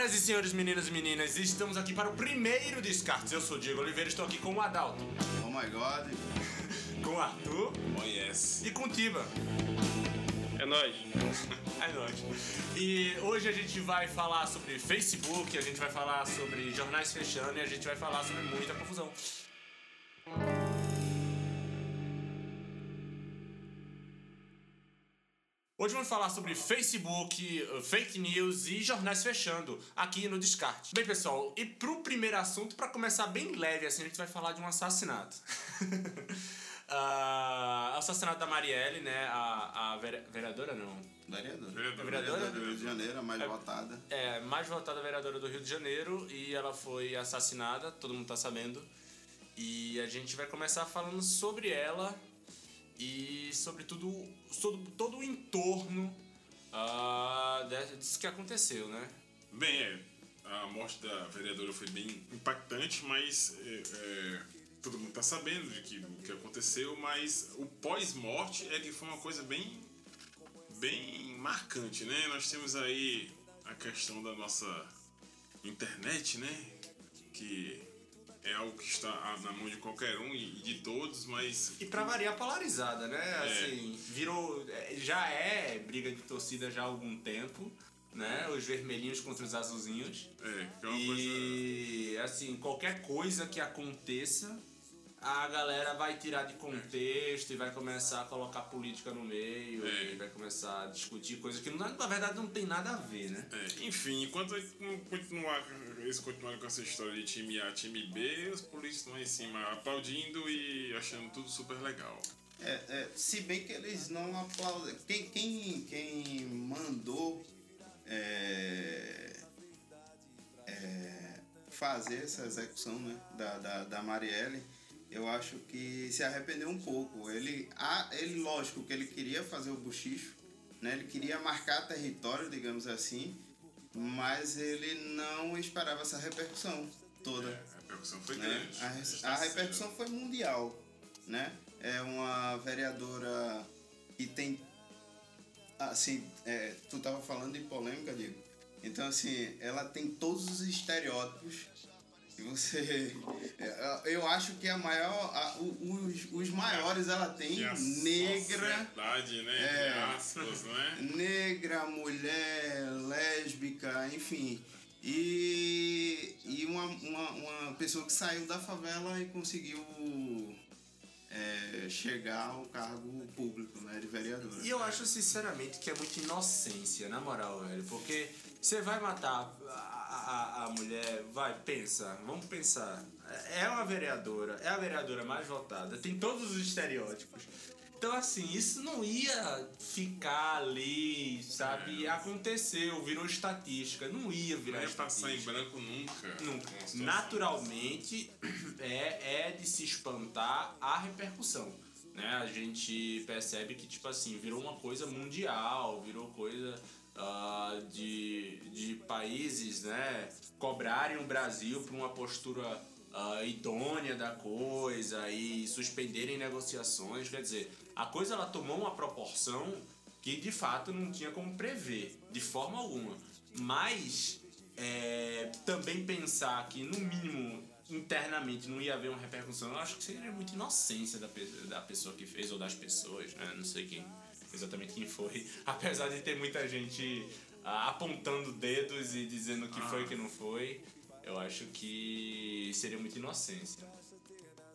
Senhoras e senhores, meninas e meninas, estamos aqui para o primeiro Descartes. Eu sou o Diego Oliveira, estou aqui com o Adalto, Oh my god. com o Arthur Oh yes. e com o Tiba. É nóis. É nóis. E hoje a gente vai falar sobre Facebook, a gente vai falar sobre jornais fechando e a gente vai falar sobre muita confusão. Hoje vamos falar sobre Facebook, uh, fake news e jornais fechando aqui no Descarte. Bem, pessoal, e pro primeiro assunto, para começar bem leve, assim, a gente vai falar de um assassinato. Ah, assassinato da Marielle, né? A, a vere- vereadora, não. Vereadora. Vereadora. Vereadora do Rio de Janeiro, a mais votada. É, mais votada vereadora do Rio de Janeiro e ela foi assassinada, todo mundo tá sabendo. E a gente vai começar falando sobre ela e sobre tudo, sobre todo o entorno de- disso que aconteceu, né? Bem, é, a morte da vereadora foi bem impactante, mas é, é, todo mundo tá sabendo de que, o que aconteceu, mas o pós-morte é que foi uma coisa bem, bem marcante, né? Nós temos aí a questão da nossa internet, né? Que é algo que está na mão de qualquer um e e de todos, mas E pra variar, polarizada, né? Assim, virou. é, Já é briga de torcida já há algum tempo, né? Os vermelhinhos contra os azulzinhos. é, que é uma coisa... E assim, qualquer coisa que aconteça, a galera vai tirar de contexto e vai começar a colocar política no meio É. e vai começar a discutir coisas que na verdade não tem nada a ver, né? É, enfim, enquanto continuar, eles continuarem com essa história de time A, time B, os políticos estão aí em cima aplaudindo e achando tudo super legal. É, é, se bem que eles não aplaudem. Quem, quem, quem mandou é, é, fazer essa execução né, da, da, da Marielle, eu acho que se arrependeu um pouco. Ele, ah, ele, lógico que ele queria fazer o buchicho, né, ele queria marcar território, digamos assim, mas ele não esperava essa repercussão toda É, a repercussão foi né? grande. A, a repercussão foi mundial, né? É uma vereadora que tem, assim, é, tu tava falando de polêmica, Diego. Então, assim, ela tem todos os estereótipos você... é, Eu acho que a maior, a- os, os maiores ela tem, negra, sociedade, né? É. Aspas, né? negra, mulher, lésbica, enfim. E, e uma, uma, uma pessoa que saiu da favela e conseguiu é, chegar ao cargo público, né, de vereadora. E eu acho sinceramente que é muita inocência, na moral, velho. Porque você vai matar a, a, mulher, vai, pensa, vamos pensar. É uma vereadora, é a vereadora mais votada, tem todos os estereótipos. Então, assim, isso não ia ficar ali, sabe? É. Aconteceu, virou estatística. Não ia Não virar ia passar em estatística. branco nunca. Nunca. situação Naturalmente, é, é de se espantar a repercussão. Né? A gente percebe que, tipo assim, virou uma coisa mundial, virou coisa ah, de, de países né, cobrarem o Brasil por uma postura ah, idônea da coisa e suspenderem negociações. Quer dizer, a coisa ela tomou uma proporção que de fato não tinha como prever, de forma alguma. Mas é, também pensar que, no mínimo, internamente não ia haver uma repercussão, eu acho que seria muita inocência da, da pessoa que fez ou das pessoas, né? Não sei quem, exatamente quem foi. Apesar de ter muita gente ah, apontando dedos e dizendo que foi e que não foi, eu acho que seria muita inocência.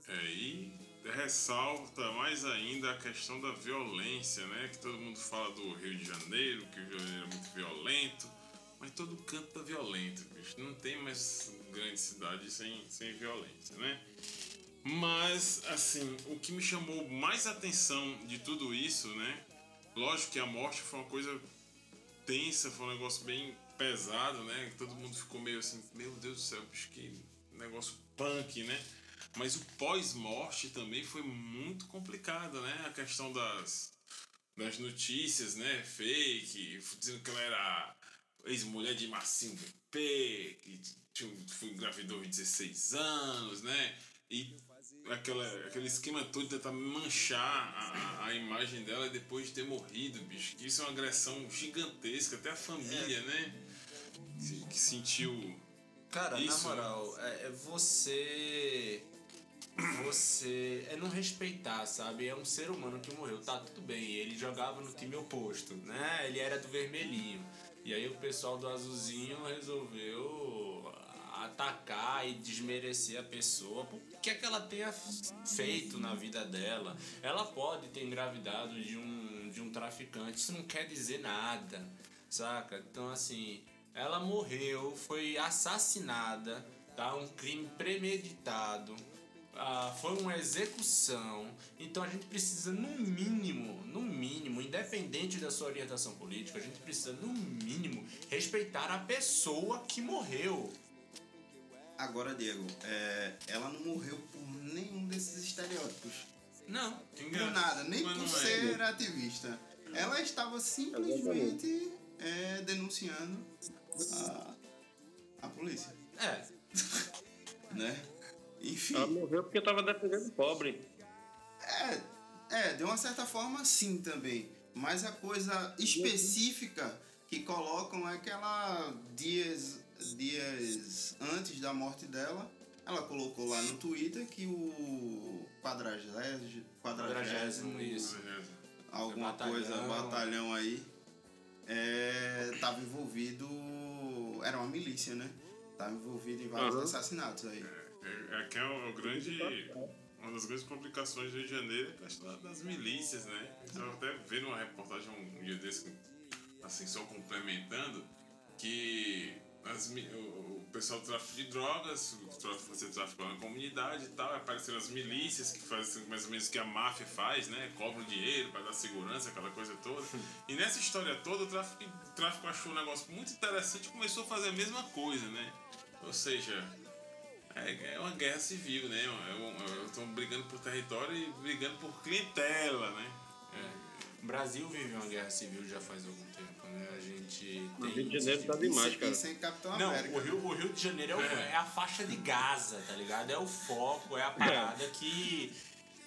É, e ressalta mais ainda a questão da violência, né? Que todo mundo fala do Rio de Janeiro, que o Rio de Janeiro é muito violento, mas todo canto tá violento, bicho. Não tem mais grande cidade sem, sem violência, né? Mas, assim, o que me chamou mais atenção de tudo isso, né? Lógico que a morte foi uma coisa tensa, foi um negócio bem pesado, né? Todo mundo ficou meio assim, meu Deus do céu, bicho, que negócio punk, né? Mas o pós-morte também foi muito complicado, né? A questão das, das notícias, né? Fake, dizendo que ela era ex-mulher de Marcinho VP, que tinha, foi engravidou de 16 anos, né? E aquela, aquele esquema todo de tentar manchar a, a- imagem dela depois de ter morrido, bicho. Que isso é uma agressão gigantesca, até a família, né? que sentiu. Cara, Isso, na moral, é, é você. Você. É não respeitar, sabe? É um ser humano que morreu, tá tudo bem. Ele jogava no time oposto, né? Ele era do vermelhinho. E aí o pessoal do azulzinho resolveu atacar e desmerecer a pessoa por que é que ela tenha feito na vida dela. Ela pode ter engravidado de um, de um traficante, isso não quer dizer nada, saca? Então, assim, ela morreu, foi assassinada, tá? Um crime premeditado. Ah, foi uma execução. Então a gente precisa, no mínimo, no mínimo, independente da sua orientação política, a gente precisa, no mínimo, respeitar a pessoa que morreu. Agora, Diego, é, ela não morreu por nenhum desses estereótipos. Não. Por nada, nem Mas por é. ser ativista. Ela estava simplesmente é, denunciando a, a polícia, É. né? Enfim, Ela morreu porque tava defendendo o pobre. é, é, de uma certa forma sim também. Mas a coisa específica que colocam é que ela, dias, dias antes da morte dela, ela colocou lá no Twitter que o quadragésimo, Quadragésimo, isso. alguma Batalhão. coisa, batalhão aí, é, tava envolvido, era uma milícia, né? Tava envolvido em vários Aham. assassinatos aí. É, é que é o, o grande. Uma das grandes complicações do Rio de Janeiro é a questão das milícias, né? Eu estava até vendo uma reportagem um, um dia desse, assim, só complementando, que as o, o pessoal do tráfico de drogas, fazer tráfico na comunidade e tal, apareceram as milícias que fazem mais ou menos o que a máfia faz, né? Cobram dinheiro para dar segurança, aquela coisa toda. E nessa história toda, o tráfico, o tráfico achou um negócio muito interessante e começou a fazer a mesma coisa, né? Ou seja, é, é uma guerra civil, né? Estão brigando por território e brigando por clientela, né? O Brasil vive uma guerra civil já faz algum tempo, né? A gente No tem. Rio de Janeiro tá demais, cara. é Capitão Não, América. o Rio, o Rio de Janeiro é, o- É. é a faixa de Gaza, tá ligado? É o foco, é a parada que.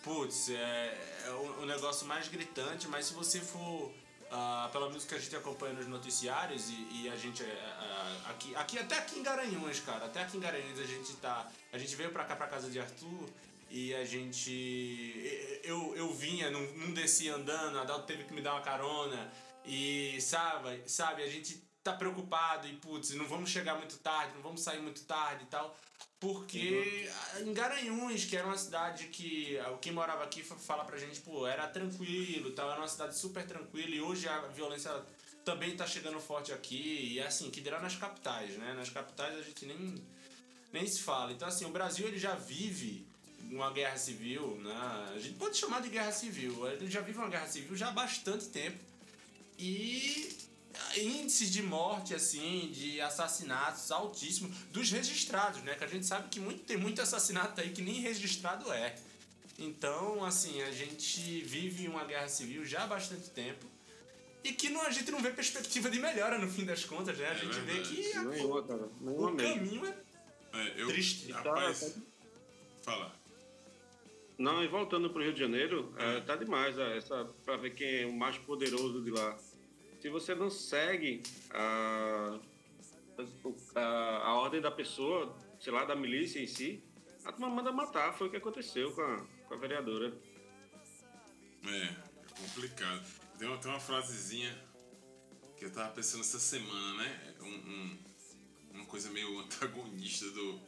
Putz, é, é o, o negócio mais gritante, mas se você for. ah, pelo menos que a gente acompanha nos noticiários e, e a gente. é, ah, aqui, aqui, até aqui em Garanhuns, cara, até aqui em Garanhuns a gente tá. A gente veio pra cá, pra casa de Arthur. E a gente. Eu, eu vinha, não, não descia andando, a Adalto teve que me dar uma carona. E sabe, sabe, a gente tá preocupado e putz, não vamos chegar muito tarde, não vamos sair muito tarde e tal. Porque em Garanhuns, que era uma cidade que quem morava aqui fa- fala pra gente, pô, era tranquilo, tal, era uma cidade super tranquila e hoje a violência também tá chegando forte aqui. E assim, que dirá nas capitais, né? Nas capitais a gente nem, nem se fala. Então assim, o Brasil ele já vive uma guerra civil, né? A gente pode chamar de guerra civil. Ele já vive uma guerra civil já há bastante tempo. E índices de morte, assim, de assassinatos altíssimos dos registrados, né? Que a gente sabe que muito, tem muito assassinato aí que nem registrado é. Então, assim, a gente vive uma guerra civil já há bastante tempo. E que não, a gente não vê perspectiva de melhora no fim das contas, né? A É gente vê que a- Nenhuma, cara. Nenhuma o mesmo. caminho é É, eu, Triste. Rapaz, fala. Não, e voltando pro Rio de Janeiro, é, tá demais é, essa, pra ver quem é o mais poderoso de lá. Se você não segue a, a, a ordem da pessoa, sei lá, da milícia em si, a turma manda matar. Foi o que aconteceu com a, com a vereadora. É, é complicado. Tem uma, tem uma frasezinha que eu tava pensando essa semana, né? Um, um- uma coisa meio antagonista do,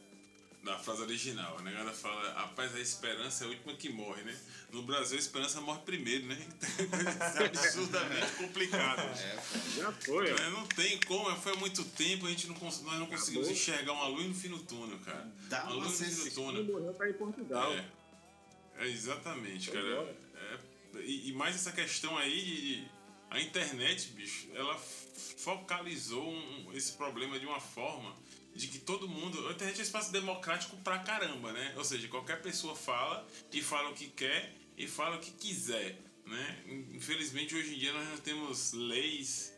da frase original. A negada fala, rapaz, a esperança é a última que morre, né? No Brasil, a esperança morre primeiro, né? Isso é absurdamente complicado. É, Já foi, ó. É, não tem como, foi há muito tempo, a gente não, cons- nós não conseguimos enxergar uma luz no fim do túnel, cara. Dá uma uma luz no fim do túnel. Morreu tá em Portugal. É, é exatamente, cara. É, e, e mais essa questão aí de. A internet, bicho, ela focalizou um- esse problema de uma forma de que todo mundo. A internet é um espaço democrático pra caramba, né? Ou seja, qualquer pessoa fala e fala o que quer e fala o que quiser, né? Infelizmente, hoje em dia nós não temos leis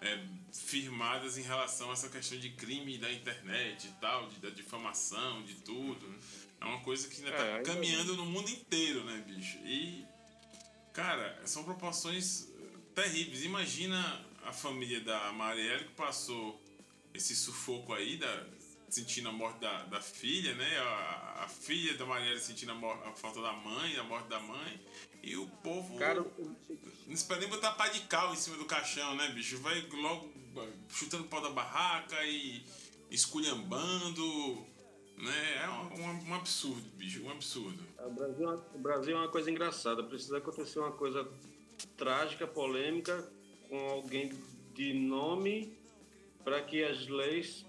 é, firmadas em relação a essa questão de crime da internet e tal, de, da difamação, de tudo. É uma coisa que ainda É, tá ainda- caminhando no mundo inteiro, né, bicho? E, cara, são proporções eh, terríveis. Imagina a família da Marielle que passou esse sufoco aí, da, sentindo a morte da, da filha, né? A, a filha da Marielle sentindo a, morte, a, falta da mãe, a morte da mãe. E o povo. Cara, não pode nem botar pá de cal em cima do caixão, né, bicho? Vai logo chutando o pau da barraca e esculhambando. Né? É um, um, um absurdo, bicho, um absurdo. O Brasil, é o Brasil é uma coisa engraçada. Precisa acontecer uma coisa trágica, polêmica, com alguém de nome para que as leis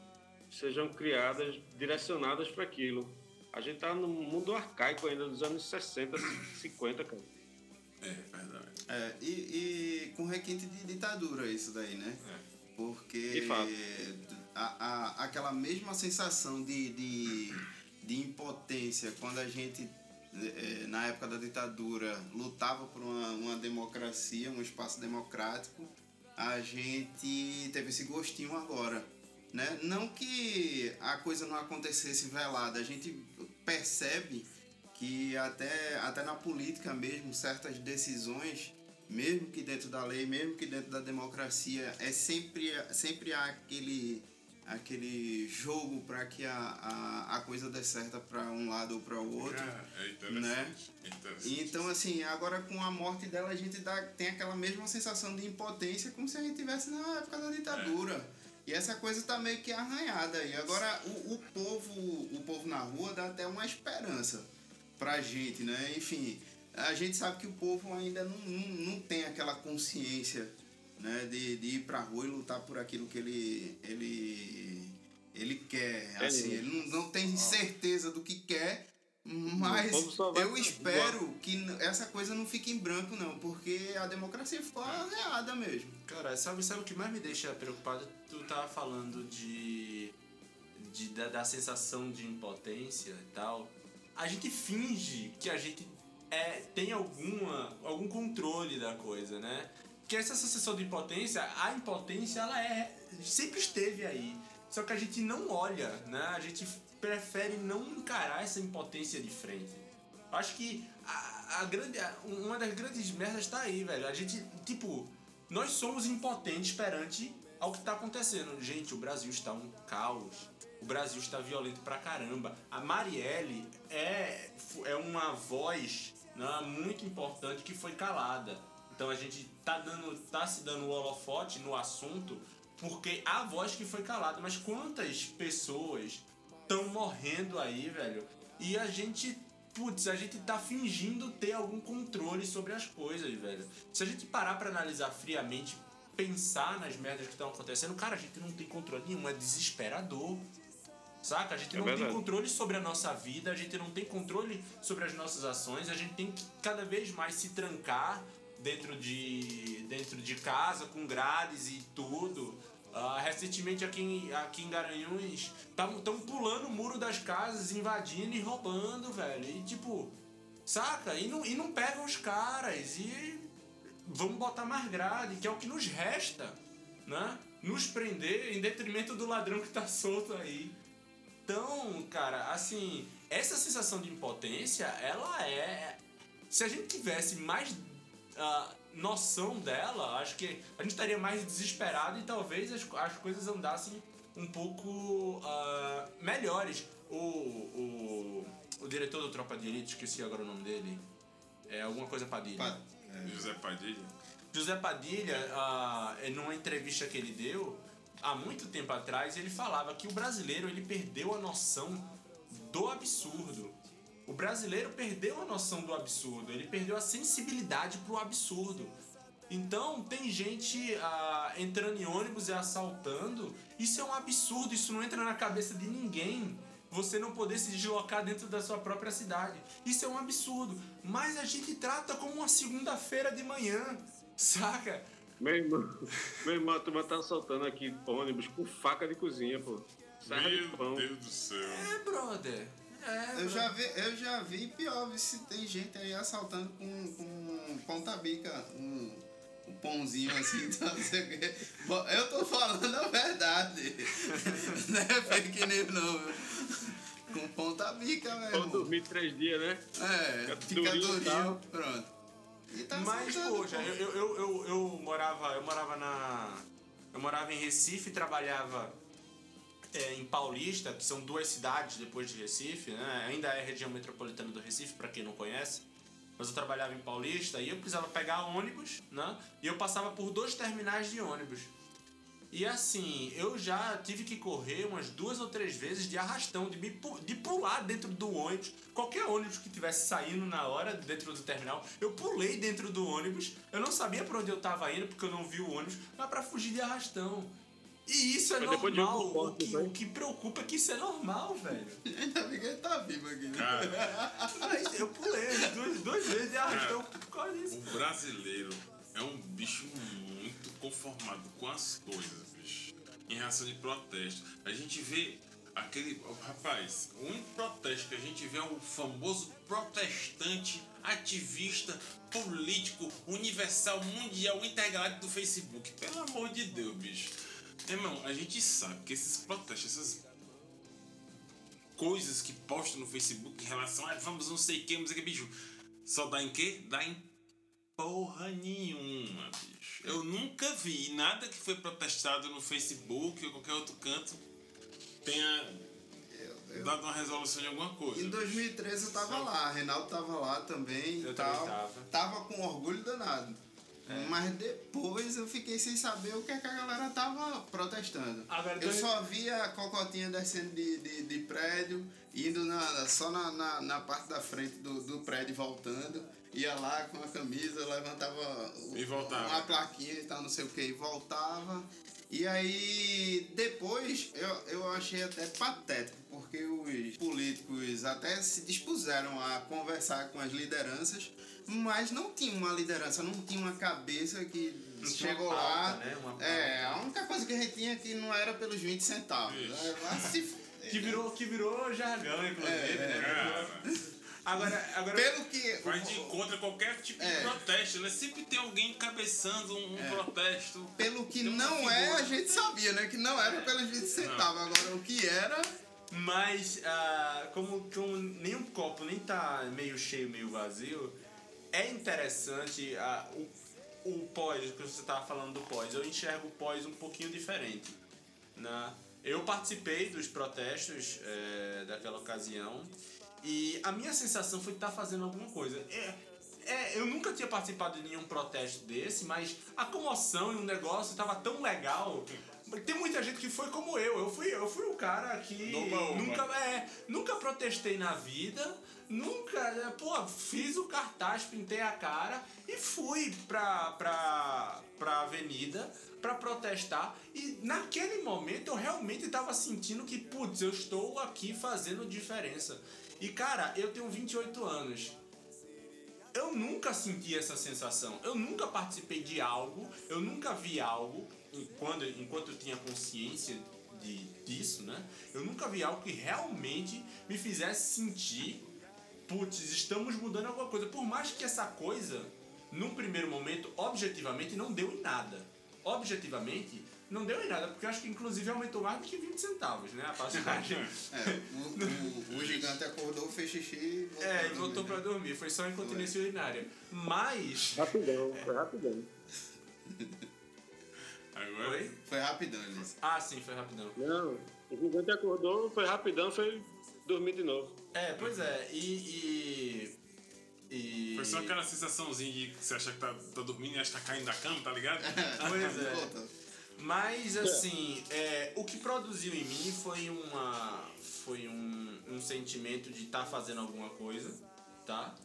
sejam criadas, direcionadas para aquilo. A gente tá no mundo arcaico ainda dos anos 60, 50, cara. É, verdade. É, e, e com requinte de ditadura isso daí, né? É. Porque a, a, aquela mesma sensação de, de, de impotência quando a gente, eh, na época da ditadura, lutava por uma, uma democracia, um espaço democrático, a gente teve esse gostinho agora. Né? Não que a coisa não acontecesse velada, a gente percebe que até, até na política mesmo, certas decisões, mesmo que dentro da lei, mesmo que dentro da democracia, é sempre, sempre há aquele, aquele jogo para que a, a, a coisa dê certa para um lado ou para o outro. Cara, é interessante. Né? É interessante. Então, assim, agora com a morte dela, a gente dá, tem aquela mesma sensação de impotência, como se a gente tivesse na época da ditadura. E essa coisa tá meio que arranhada. E agora o, o povo o povo na rua dá até uma esperança pra gente, né? Enfim, a gente sabe que o povo ainda não, não, não tem aquela consciência né? de, de ir pra rua e lutar por aquilo que ele, ele, ele quer. É, Assim, ele não, não tem certeza do que quer, mas eu espero que essa coisa não fique em branco, não, porque a democracia ficou arranhada mesmo. Cara, sabe, sabe o que mais me deixa preocupado? Tu tava falando de. de da, da sensação de impotência e tal. A gente finge que a gente é, tem alguma, algum controle da coisa, né? Que essa sensação de impotência, a impotência, ela é. sempre esteve aí. Só que a gente não olha, né? A gente prefere não encarar essa impotência de frente. Acho que a, a grande, a- uma das grandes merdas tá aí, velho. A gente, tipo, nós somos impotentes perante ao que tá acontecendo. Gente, o Brasil está um caos. O Brasil está violento pra caramba. A Marielle é, é uma voz né, muito importante que foi calada. Então a gente tá, dando, tá se dando o holofote no assunto porque a voz que foi calada. Mas quantas pessoas estão morrendo aí, velho? E a gente putz, a gente tá fingindo ter algum controle sobre as coisas, velho. Se a gente parar pra analisar friamente, pensar nas merdas que estão acontecendo, cara, a gente não tem controle nenhum, é desesperador. Saca? A gente É não tem verdade. controle sobre a nossa vida, a gente não tem controle sobre as nossas ações, a gente tem que cada vez mais se trancar dentro de, dentro de casa, com grades e tudo. Ah, recentemente aqui em, aqui em Garanhuns, estão pulando o muro das casas, invadindo e roubando, velho. E tipo, saca? E não, e não pegam os caras. E vamos botar mais grade, que é o que nos resta, né? Nos prender em detrimento do ladrão que tá solto aí. Então, cara, assim, essa sensação de impotência, ela é. Se a gente tivesse mais ah, noção dela, acho que a gente estaria mais desesperado e talvez as, as coisas andassem um pouco ah, melhores. O, o, o diretor do Tropa de Elite, esqueci agora o nome dele, é alguma coisa Padilha. Pa- José Padilha. José Padilha, ah, em numa entrevista que ele deu, há muito tempo atrás, ele falava que o brasileiro ele perdeu a noção do absurdo. O brasileiro perdeu a noção do absurdo, ele perdeu a sensibilidade pro absurdo. Então, tem gente ah, entrando em ônibus e assaltando. Isso é um absurdo, isso não entra na cabeça de ninguém. Você não poder se deslocar dentro da sua própria cidade. Isso é um absurdo. Mas a gente trata como uma segunda-feira de manhã, saca? Meu irmão, meu irmão, a turma tá assaltando aqui ônibus com faca de cozinha, pô. Serra de pão. Meu Deus do céu. É, brother. É, Eu já vi, eu já vi pior, se tem gente aí assaltando com, com ponta-bica, um, um pãozinho assim, então não sei o quê. Bom, Eu tô falando a verdade. Não é fake news não, viu? Com ponta-bica, Vou mesmo. dormir três dias, né? É, Fica durinho pronto. E tá Mas, poxa, eu, eu, eu, eu morava. Eu morava na. Eu morava em Recife, trabalhava é, em Paulista, que são duas cidades depois de Recife, né? Ainda é região metropolitana do Recife, para quem não conhece. Mas eu trabalhava em Paulista e eu precisava pegar ônibus, né? E eu passava por dois terminais de ônibus. E assim, eu já tive que correr umas duas ou três vezes de arrastão, de, me, de pular dentro do ônibus. Qualquer ônibus que tivesse saindo na hora dentro do terminal, eu pulei dentro do ônibus. Eu não sabia para onde eu tava indo, porque eu não vi o ônibus, mas para fugir de arrastão. E isso é Mas normal. De o, que, o que preocupa é que isso é normal, velho. Ainda bem que ele tá vivo aqui, né? Cara, Mas eu pulei duas, duas vezes de arrastão por causa disso. O brasileiro é um bicho muito conformado com as coisas, bicho. Em relação de protesto. A gente vê aquele. Rapaz, o único protesto que a gente vê é o famoso protestante, ativista, político, universal, mundial, integrado do Facebook. Pelo amor de Deus, bicho. Irmão, a gente sabe que esses protestos, essas coisas que postam no Facebook em relação a vamos não sei o que, não sei que, bicho, só dá em quê? Dá em porra nenhuma, bicho. Eu nunca vi nada que foi protestado no Facebook ou qualquer outro canto tenha eu, eu... dado uma resolução de alguma coisa. Em 2013 eu tava lá, Reinaldo tava lá também. Eu tal, tava. Tava com orgulho danado. É. Mas depois eu fiquei sem saber o que, é que a galera tava protestando. eu só via a cocotinha descendo de, de, de prédio, indo na, só na, na, na, parte da frente do, do prédio voltando. Ia lá com a camisa, levantava e voltava. uma plaquinha e tal, não sei o que, e voltava. E aí, depois, eu, eu achei até patético, porque os políticos até se dispuseram a conversar com as lideranças mas não tinha uma liderança, não tinha uma cabeça que não chegou pauta, lá. Né? é, a única coisa que a gente tinha é que não era pelos 20 centavos. É, que, virou, que virou jargão, inclusive, é, né? Agora, agora Pelo que. Vai de contra qualquer tipo é. de protesto, né? Sempre tem alguém cabeçando um, é. protesto. Pelo que não é, a gente sabia, né? Que não era pelos 20 centavos. Agora, o que era. Mas, uh, como, como nenhum copo nem tá meio cheio, meio vazio, é interessante a, o, o pós, que você estava falando do pós. Eu enxergo o pós um pouquinho diferente. Né? Eu participei dos protestos é, daquela ocasião e a minha sensação foi estar tá fazendo alguma coisa. É, é, eu nunca tinha participado de nenhum protesto desse, mas a comoção e o negócio estava tão legal tem muita gente que foi como eu. Eu fui, eu fui o cara que nunca, é, nunca protestei na vida, nunca, é, pô, fiz o cartaz, pintei a cara e fui pra, pra, pra avenida para protestar e naquele momento eu realmente estava sentindo que, putz, eu estou aqui fazendo diferença. E cara, eu tenho 28 anos. Eu nunca senti essa sensação. Eu nunca participei de algo, eu nunca vi algo quando, enquanto eu tinha consciência de, disso, né? Eu nunca vi algo que realmente me fizesse sentir, putz, estamos mudando alguma coisa. Por mais que essa coisa, num primeiro momento, objetivamente, não deu em nada. Objetivamente, não deu em nada, porque eu acho que inclusive aumentou mais do que 20 centavos, né? A passagem. é, o, o, o, gigante acordou, fez xixi e voltou. É, e voltou dormir, pra dormir. Foi só incontinência urinária. Mas. Rapidão, foi rapidão. Agora? Foi? Foi rapidão, Elis. Ah, sim, foi rapidão. Não, o gigante acordou, foi rapidão, foi dormir de novo. É, pois é, e. e... E... Foi só aquela sensaçãozinha de que você acha que tá, tá dormindo e acha que tá caindo da cama, tá ligado? pois é. Mas assim, é, o que produziu em mim foi uma. Foi um, um sentimento de estar tá fazendo alguma coisa, tá?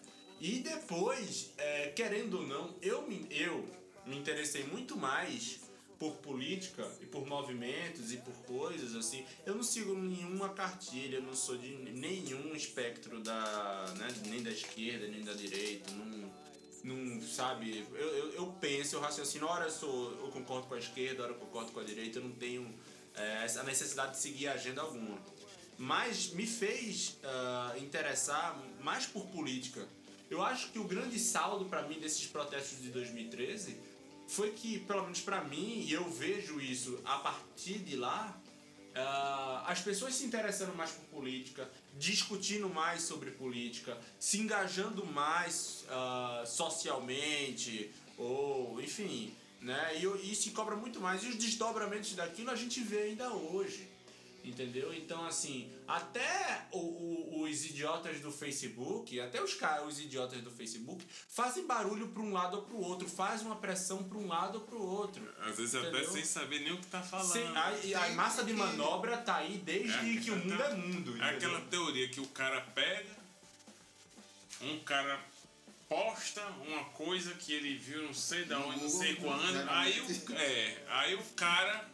E depois, é, querendo ou não, eu me, eu me interessei muito mais por política e por movimentos e por coisas assim, eu não sigo nenhuma cartilha, não sou de nenhum espectro da, né, nem da esquerda, nem da direita, não, não sabe, eu, eu, eu penso, eu raciocino, hora eu, sou, eu concordo com a esquerda, hora eu concordo com a direita, eu não tenho é, essa necessidade de seguir agenda alguma. Mas me fez uh, interessar mais por política. Eu acho que o grande saldo para mim desses protestos de 2013 foi que, pelo menos para mim, e eu vejo isso a partir de lá, uh, as pessoas se interessando mais por política, discutindo mais sobre política, se engajando mais uh, socialmente, ou enfim, né? E isso cobra muito mais. E os desdobramentos daquilo a gente vê ainda hoje. Entendeu? Então, assim, até o, o, os idiotas do Facebook, até os caras, os idiotas do Facebook, fazem barulho para um lado ou para o outro, fazem uma pressão para um lado ou para o outro. Às vezes Entendeu? até sem saber nem o que tá falando. Sem, a, a massa de manobra tá aí desde É, que o mundo é mundo. É entendeu? aquela teoria que o cara pega, um cara posta uma coisa que ele viu não sei da No onde, não sei quando, aí geralmente. o, é, aí o cara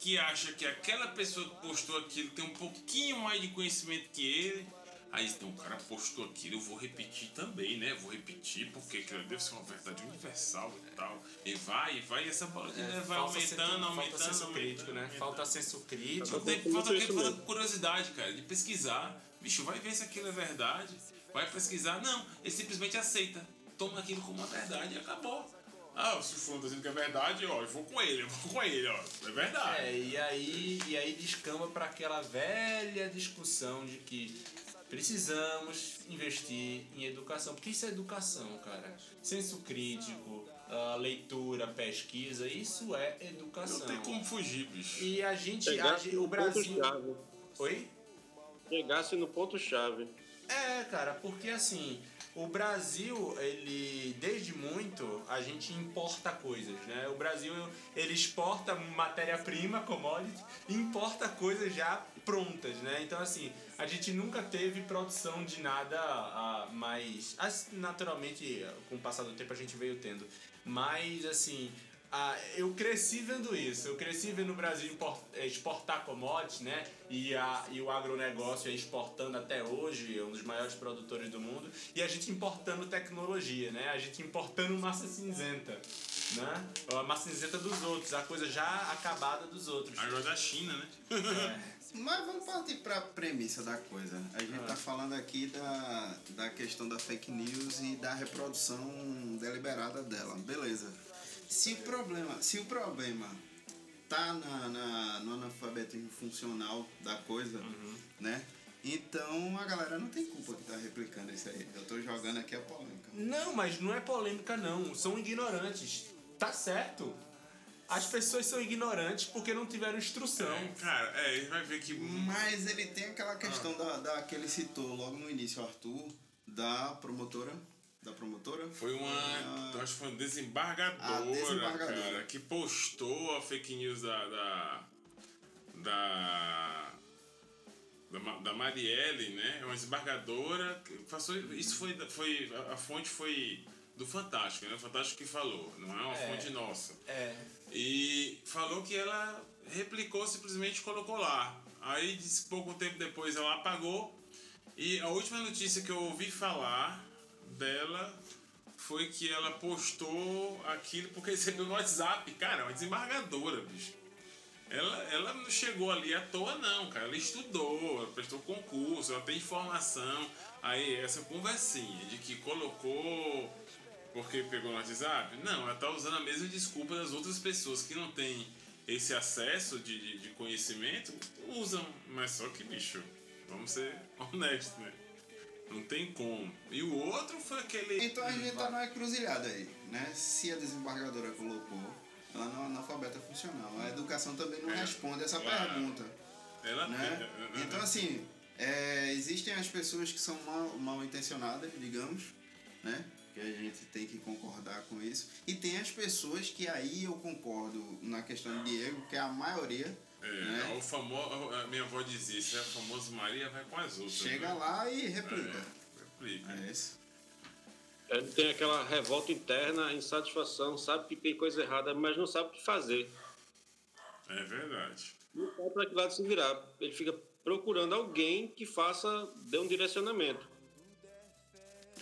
que acha que aquela pessoa que postou aquilo tem um pouquinho mais de conhecimento que ele, aí então o cara postou aquilo, eu vou repetir também, né? Vou repetir porque aquilo deve ser uma verdade universal e tal. E vai, e vai, e essa bola de É, vai falta aumentando, senso- aumentando, falta senso aumentando, crítico, né? aumentando. Falta senso crítico. Tem, Falta falta, falta curiosidade, cara, de pesquisar. Bicho, vai ver se aquilo é verdade. Vai pesquisar. Não, ele simplesmente aceita. Toma aquilo como uma verdade e acabou. Ah, se o fulano tá dizendo que é verdade, ó, eu vou com ele, eu vou com ele, ó. É verdade. É, e aí, e aí descamba para aquela velha discussão de que precisamos investir em educação. Porque isso é educação, cara. Senso crítico, ah, leitura, pesquisa, isso é educação. Não tem como fugir, bicho. E a gente, a Chegasse gente- no o Brasil. Oi? Chegasse no ponto-chave. É, cara, porque assim, o Brasil, ele desde muito a gente importa coisas, né? O Brasil ele exporta matéria-prima, commodity, e importa coisas já prontas, né? Então assim, a gente nunca teve produção de nada ah, mais, naturalmente, com o passar do tempo a gente veio tendo, mas assim, ah, eu cresci vendo isso. Eu cresci vendo o Brasil eh, exportar commodities, né? E, a, e o agronegócio é exportando até hoje, é um dos maiores produtores do mundo. E a gente importando tecnologia, né? A gente importando massa cinzenta, né? A massa cinzenta dos outros, a coisa já acabada dos outros. Agora da China, né? É. Mas vamos partir para a premissa da coisa. A gente Ah. está falando aqui da, da questão da fake news e da reprodução deliberada dela. Beleza. Se o problema, se o problema tá na, na- no analfabetismo funcional da coisa, Uhum. né? Então a galera não tem culpa que tá replicando isso aí. Eu tô jogando aqui a polêmica. Não, mas não é polêmica não. São ignorantes. Tá certo. As pessoas são ignorantes porque não tiveram instrução. É, cara, é, ele vai ver que. Mas ele tem aquela questão da, da que ele citou logo no início, o Arthur, da promotora. Da promotora? Foi uma. Ah. acho que foi uma desembargadora, A desembargadora. cara, que postou a fake news da. da. da, da, Ma- da Marielle, né? É uma desembargadora. Que passou, isso foi. foi a, fonte foi do Fantástico, né? O Fantástico que falou, não é uma É. fonte nossa. É. E falou que ela replicou, simplesmente colocou lá. Aí, pouco tempo depois, ela apagou. E a última notícia que eu ouvi falar dela foi que ela postou aquilo porque recebeu no WhatsApp. Cara, é uma desembargadora, bicho. Ela, ela não chegou ali à toa, não, cara. Ela estudou, ela prestou concurso, ela tem informação. Aí, essa conversinha de que colocou porque pegou no WhatsApp, não, ela tá usando a mesma desculpa das outras pessoas que não têm esse acesso de, de, de conhecimento, usam. Mas só que, bicho, vamos ser honestos, né? Não tem como. E o outro foi aquele. Então a gente tá numa encruzilhada aí, né? Se a desembargadora colocou, ela não é analfabeta funcional. A educação também não É, responde essa claro. pergunta, Ela né? Então assim, é, existem as pessoas que são mal, mal intencionadas, digamos, né? Que a gente tem que concordar com isso. E tem as pessoas que aí eu concordo na questão de Diego, que é a maioria, É, né? o famoso, a minha avó dizia isso, é o famoso Maria vai com as outras. Chega né? lá e replica. É, replica. É isso. Ele tem aquela revolta interna, insatisfação, sabe que tem coisa errada, mas não sabe o que fazer. É verdade. Não sabe para que lado se virar. Ele fica procurando alguém que faça, dê um direcionamento.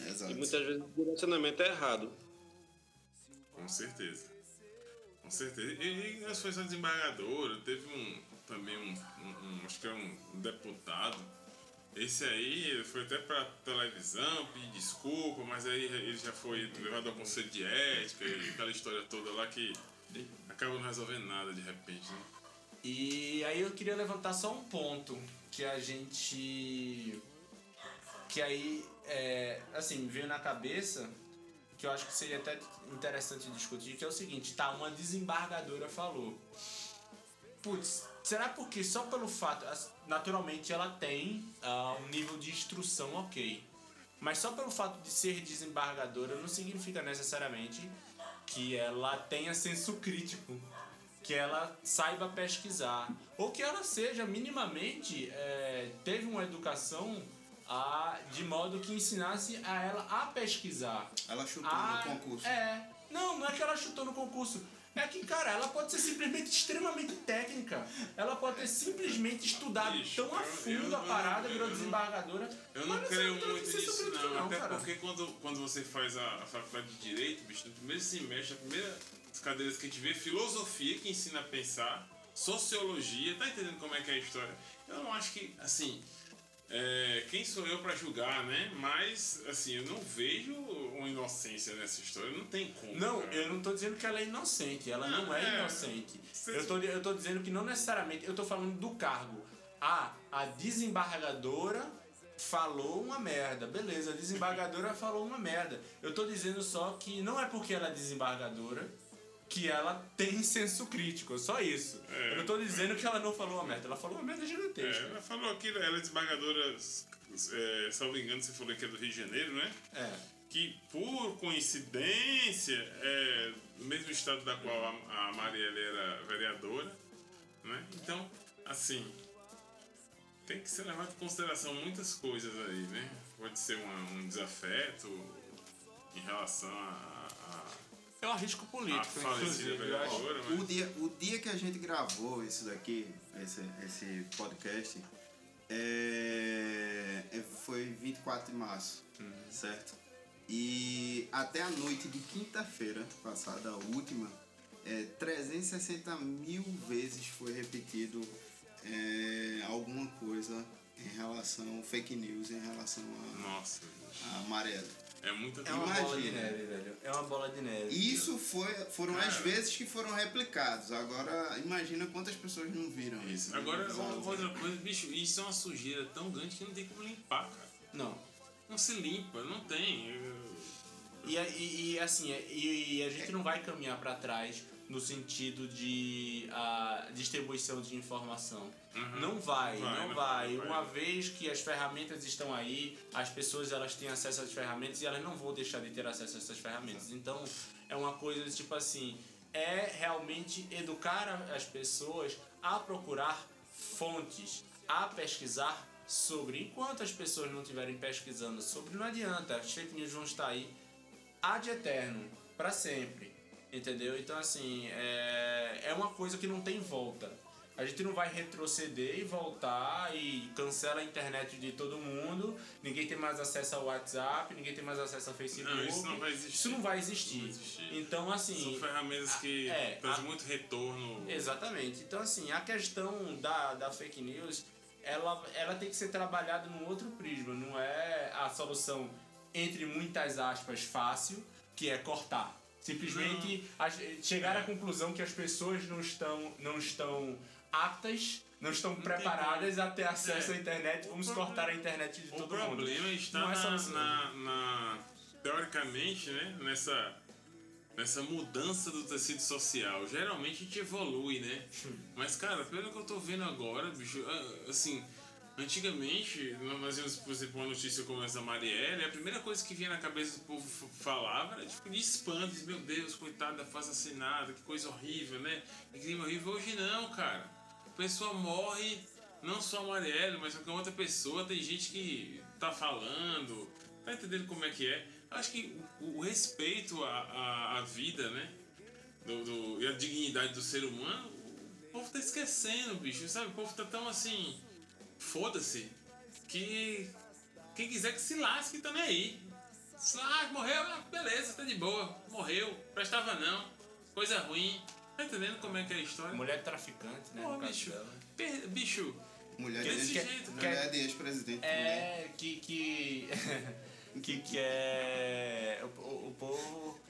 Exato. E muitas vezes o direcionamento é errado. Com certeza. Com certeza. E, nós foi essa desembargadora, teve um também um, um- um- acho que é um deputado. Esse aí foi até pra televisão, pedir desculpa, mas aí ele já foi levado ao conselho de ética aquela história toda lá que acaba não resolvendo nada de repente, né? E aí eu queria levantar só um ponto que a gente. que aí, é, assim, veio na cabeça que eu acho que seria até interessante discutir, que é o seguinte, tá, uma desembargadora falou. Putz, Será porque só pelo fato. Naturalmente ela tem ah, um nível de instrução ok. Mas só pelo fato de ser desembargadora não significa necessariamente que ela tenha senso crítico. Que ela saiba pesquisar. Ou que ela seja minimamente. eh, teve uma educação ah, de modo que ensinasse a ela a pesquisar. Ela chutou Ah, no concurso. É. Não, não é que ela chutou no concurso. É que, cara, ela pode ser simplesmente extremamente técnica. Ela pode ter simplesmente estudado Bicho, tão a eu- fundo eu a não- parada, eu virou não- desembargadora. Eu não é creio muito nisso, crítico, não. Até cara. porque quando, quando você faz a, a faculdade de Direito, bicho, no primeiro semestre, a primeira cadeiras que a gente vê é filosofia, que ensina a pensar, sociologia, tá entendendo como é que é a história? Eu não acho que, assim, é, quem sou eu pra julgar, né? Mas, assim, eu não vejo uma inocência nessa história, não tem como. Não, cara. eu não tô dizendo que ela é inocente, ela não, Não, é, é. inocente. Eu tô, eu tô dizendo que não necessariamente, eu tô falando do cargo. Ah, a desembargadora falou uma merda. Beleza, a desembargadora falou uma merda. Eu tô dizendo só que não é porque ela é desembargadora que ela tem senso crítico, só isso. É. eu não tô dizendo que ela não falou uma merda, ela falou uma merda É, gigantesca. ela falou aqui, ela é desembargadora, é, salvo engano, você falou que é do Rio de Janeiro, né? É. que por coincidência é no mesmo estado da qual a, a Marielle era vereadora, né? Então, assim, tem que ser levado em consideração muitas coisas aí, né? Pode ser uma- um desafeto em relação a, É um risco político, falecida inclusive. Vereadora, O mas dia, o dia que a gente gravou isso daqui, esse, esse podcast, é, é- foi 24 de março, certo? E até a noite de quinta-feira passada, a última, é, 360 mil vezes foi repetido é, alguma coisa em relação, fake news, em relação a, nossa, a amarelo. É muita É uma bola de neve, velho. É uma bola de neve. Isso foi, foram as Cara. vezes que foram replicados. Agora, imagina quantas pessoas não viram isso. né? Agora, outra coisa, bicho, isso é uma sujeira tão grande que não tem como limpar, cara. Não. Não se limpa, não tem. E, e, e, assim, é- e, e a gente não vai caminhar para trás no sentido de a distribuição de informação. Não vai, Uhum. Vai, não não vai. vai. Uma vez que as ferramentas estão aí, as pessoas elas têm acesso às ferramentas e elas não vão deixar de ter acesso a essas ferramentas. Então, é uma coisa tipo assim, é realmente educar as pessoas a procurar fontes, a pesquisar sobre. Enquanto as pessoas não estiverem pesquisando sobre, não adianta. As fake news vão estar aí ad eterno, para sempre. Entendeu? Então, assim, é, é uma coisa que não tem volta. A gente não vai retroceder e voltar e cancela a internet de todo mundo, ninguém tem mais acesso ao WhatsApp, ninguém tem mais acesso ao Facebook. Não, isso não vai existir. Isso não vai existir. Não existir. Então, assim. São ferramentas que é, trazem muito retorno. Exatamente. Então, assim, a questão da, da fake news, ela, ela tem que ser trabalhada num outro prisma. Não é a solução, entre muitas aspas, fácil, que é cortar. Simplesmente chegar à conclusão que as pessoas não estão, não estão aptas, não estão preparadas a ter acesso É. à internet. Vamos O cortar a internet de O todo mundo. problema está Não é na, na- na- teoricamente, né, nessa, nessa mudança do tecido social. Geralmente a gente evolui, né? Mas, cara, pelo que eu tô vendo agora, bicho, ah, assim, antigamente, nós vimos, por exemplo, uma notícia como essa Marielle, a primeira coisa que vinha na cabeça do povo falava era tipo de espanto, meu Deus, coitada da foi assassinada, que coisa horrível, né? Que crime horrível. Hoje não, cara. Pessoa morre, não só a Marielle, mas qualquer outra pessoa, tem gente que tá falando, tá entendendo como é que é. Acho que o, o respeito à, à, à vida, né? Do, do- e a dignidade do ser humano, o povo tá esquecendo, bicho, sabe? O povo tá tão assim, foda-se, que quem quiser que se lasque tá nem aí. Ah, morreu, beleza, tá de boa, morreu, prestava não, coisa ruim. Tá entendendo como é que é a história? Mulher traficante, né? Pô, bicho, per- bicho, Mulher Desse de, jeito, né? mulher de ex-presidente. É que que que que é o, o, o povo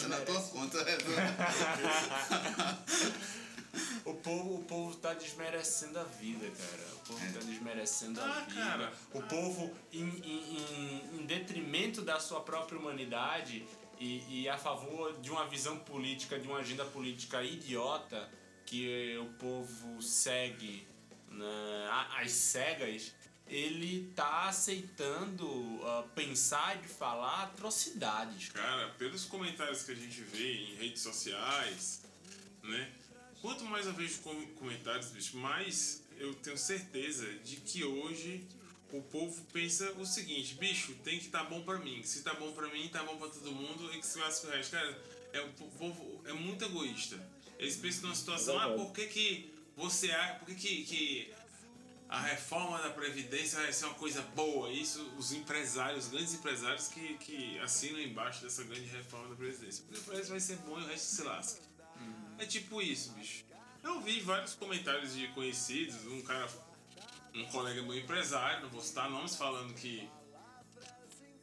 Tá na tua conta, é, o povo o povo tá desmerecendo a vida, cara. O povo tá desmerecendo a Ah, vida. cara. O povo em, em, em, em detrimento da sua própria humanidade e, e a favor de uma visão política, de uma agenda política idiota, que o povo segue né, às cegas, ele tá aceitando uh, pensar e falar atrocidades. Cara, pelos comentários que a gente vê em redes sociais, né? Quanto mais eu vejo comentários, bicho, mais eu tenho certeza de que hoje o povo pensa o seguinte, bicho, tem que estar tá bom para mim. Se tá bom para mim, tá bom para todo mundo e que se lasca o resto. Cara, é, o povo é muito egoísta. Eles pensam numa situação, ah, por que, que você. Por que, que, que a reforma da Previdência vai ser uma coisa boa? Isso, os empresários, os grandes empresários que, que assinam embaixo dessa grande reforma da Previdência. Porque o preço vai ser bom e o resto se lasca. Hum. É tipo isso, bicho. Eu vi vários comentários de conhecidos, um cara, um colega meu empresário, não vou citar nomes, falando que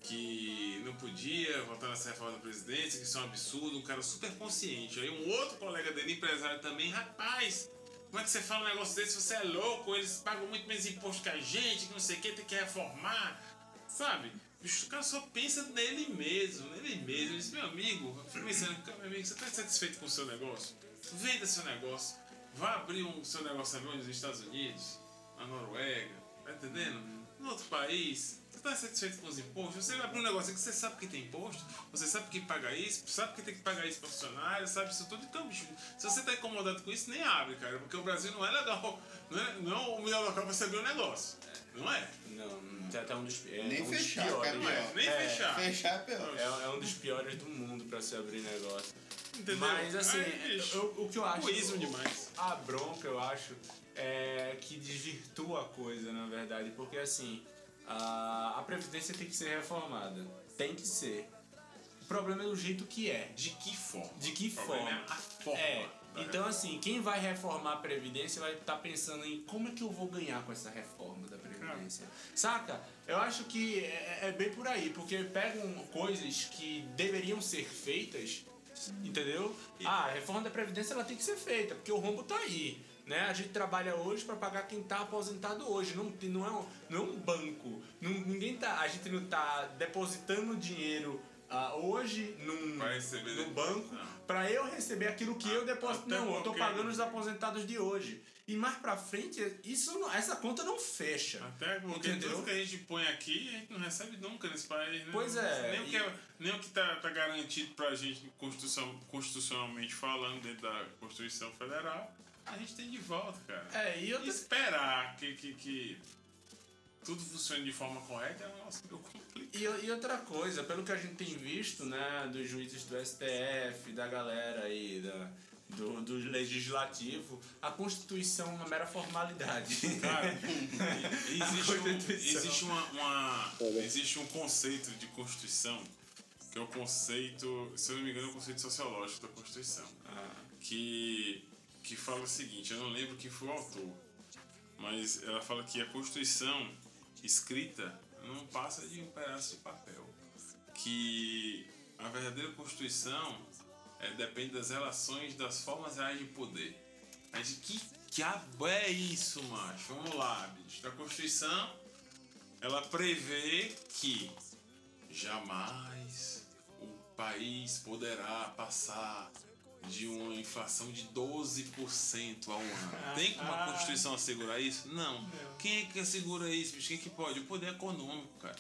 que não podia votar nessa reforma da presidência, que isso é um absurdo, um cara super consciente. Aí um outro colega dele, empresário também, rapaz, como é que você fala um negócio desse? Você é louco, eles pagam muito menos imposto que a gente, que não sei o que, tem que reformar, sabe? o cara só pensa nele mesmo, nele mesmo. Ele diz, meu amigo, eu fico pensando, meu amigo, você está satisfeito com o seu negócio? Venda seu negócio. Vá abrir um seu negócio nos Estados Unidos, na Noruega, tá entendendo? No outro país, está satisfeito com os impostos? Você abre um negócio que você sabe que tem imposto, você sabe que paga isso, sabe que tem que pagar isso para funcionário, sabe isso tudo. Então, bicho, se você está incomodado com isso, nem abre, cara, porque o Brasil não é legal, não é, não é o melhor local para você abrir um negócio. Não é? Não, tem até um dos, é, nem um fechar, dos piores. Não é, nem é, fechar. Fechar é pior. É, é um dos piores do mundo para se abrir negócio. Entendeu? Mas assim, Aí, eu, o que eu acho. Egoísmo demais. A bronca, eu acho, é que desvirtua a coisa, na verdade. Porque assim, a, a Previdência tem que ser reformada. Tem que ser. O problema é do jeito que é. De que forma? De que O forma? É a forma. É. Então, assim, quem vai reformar a Previdência vai estar pensando em como é que eu vou ganhar com essa reforma da Previdência. Saca? Eu acho que é, é bem por aí, porque pegam coisas que deveriam ser feitas, entendeu? Ah, a reforma da Previdência ela tem que ser feita, porque o rombo tá aí. Né? A gente trabalha hoje para pagar quem está aposentado hoje. Não, não, é, um, não é um banco. Não, ninguém tá, a gente não está depositando dinheiro ah, hoje num, no banco não. para eu receber aquilo que eu deposito. Não, eu porque- pagando os aposentados de hoje. E mais pra frente, isso não- essa conta não fecha. Até porque Entendeu? tudo que a gente põe aqui, a gente não recebe nunca nesse país, né? Pois é, Nem o que, e- é, nem o que tá, tá garantido pra gente constituição, constitucionalmente falando dentro da Constituição Federal, a gente tem de volta, cara. É, e E outra, esperar que, que, que tudo funcione de forma correta é um negócio meio complicado. e, e outra coisa, pelo que a gente tem visto, né, dos juízes do STF, da galera aí, da, do, do legislativo, a Constituição é uma mera formalidade. Cara, existe, um, existe, uma, uma- existe um conceito de Constituição, que é o conceito, se eu não me engano, é o conceito sociológico da Constituição. que, que fala o seguinte, eu não lembro quem foi o autor, mas ela fala que a Constituição escrita não passa de um pedaço de papel. Que a verdadeira Constituição é, depende das relações, das formas reais de poder. A gente, que diabo é isso, macho? Vamos lá, bicho. A Constituição, ela prevê que jamais o país poderá passar de uma inflação de 12% ao ano. Tem como a Constituição assegurar isso? Não. Quem é que assegura isso, bicho? Quem que pode? O poder econômico, cara.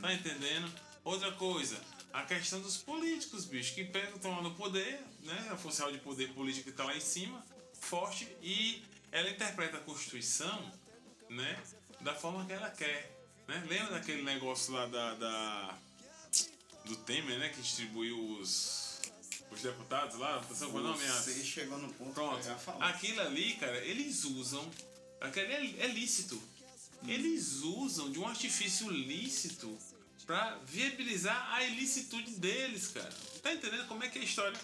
Tá entendendo? Outra coisa, a questão dos políticos, bicho, que pegam, estão lá no poder, né? A função de poder político que tá lá em cima, forte, e ela interpreta a Constituição, né? Da forma que ela quer. Né? Lembra daquele negócio lá da, da- do Temer, né? Que distribuiu os, os deputados lá? Qual foi o nome? As- Você chegou no ponto que Pronto. eu ia falar. Aquilo ali, cara, eles usam. Aquilo é, é lícito. Eles usam de um artifício lícito pra viabilizar a ilicitude deles, cara. Tá entendendo como é que é a história?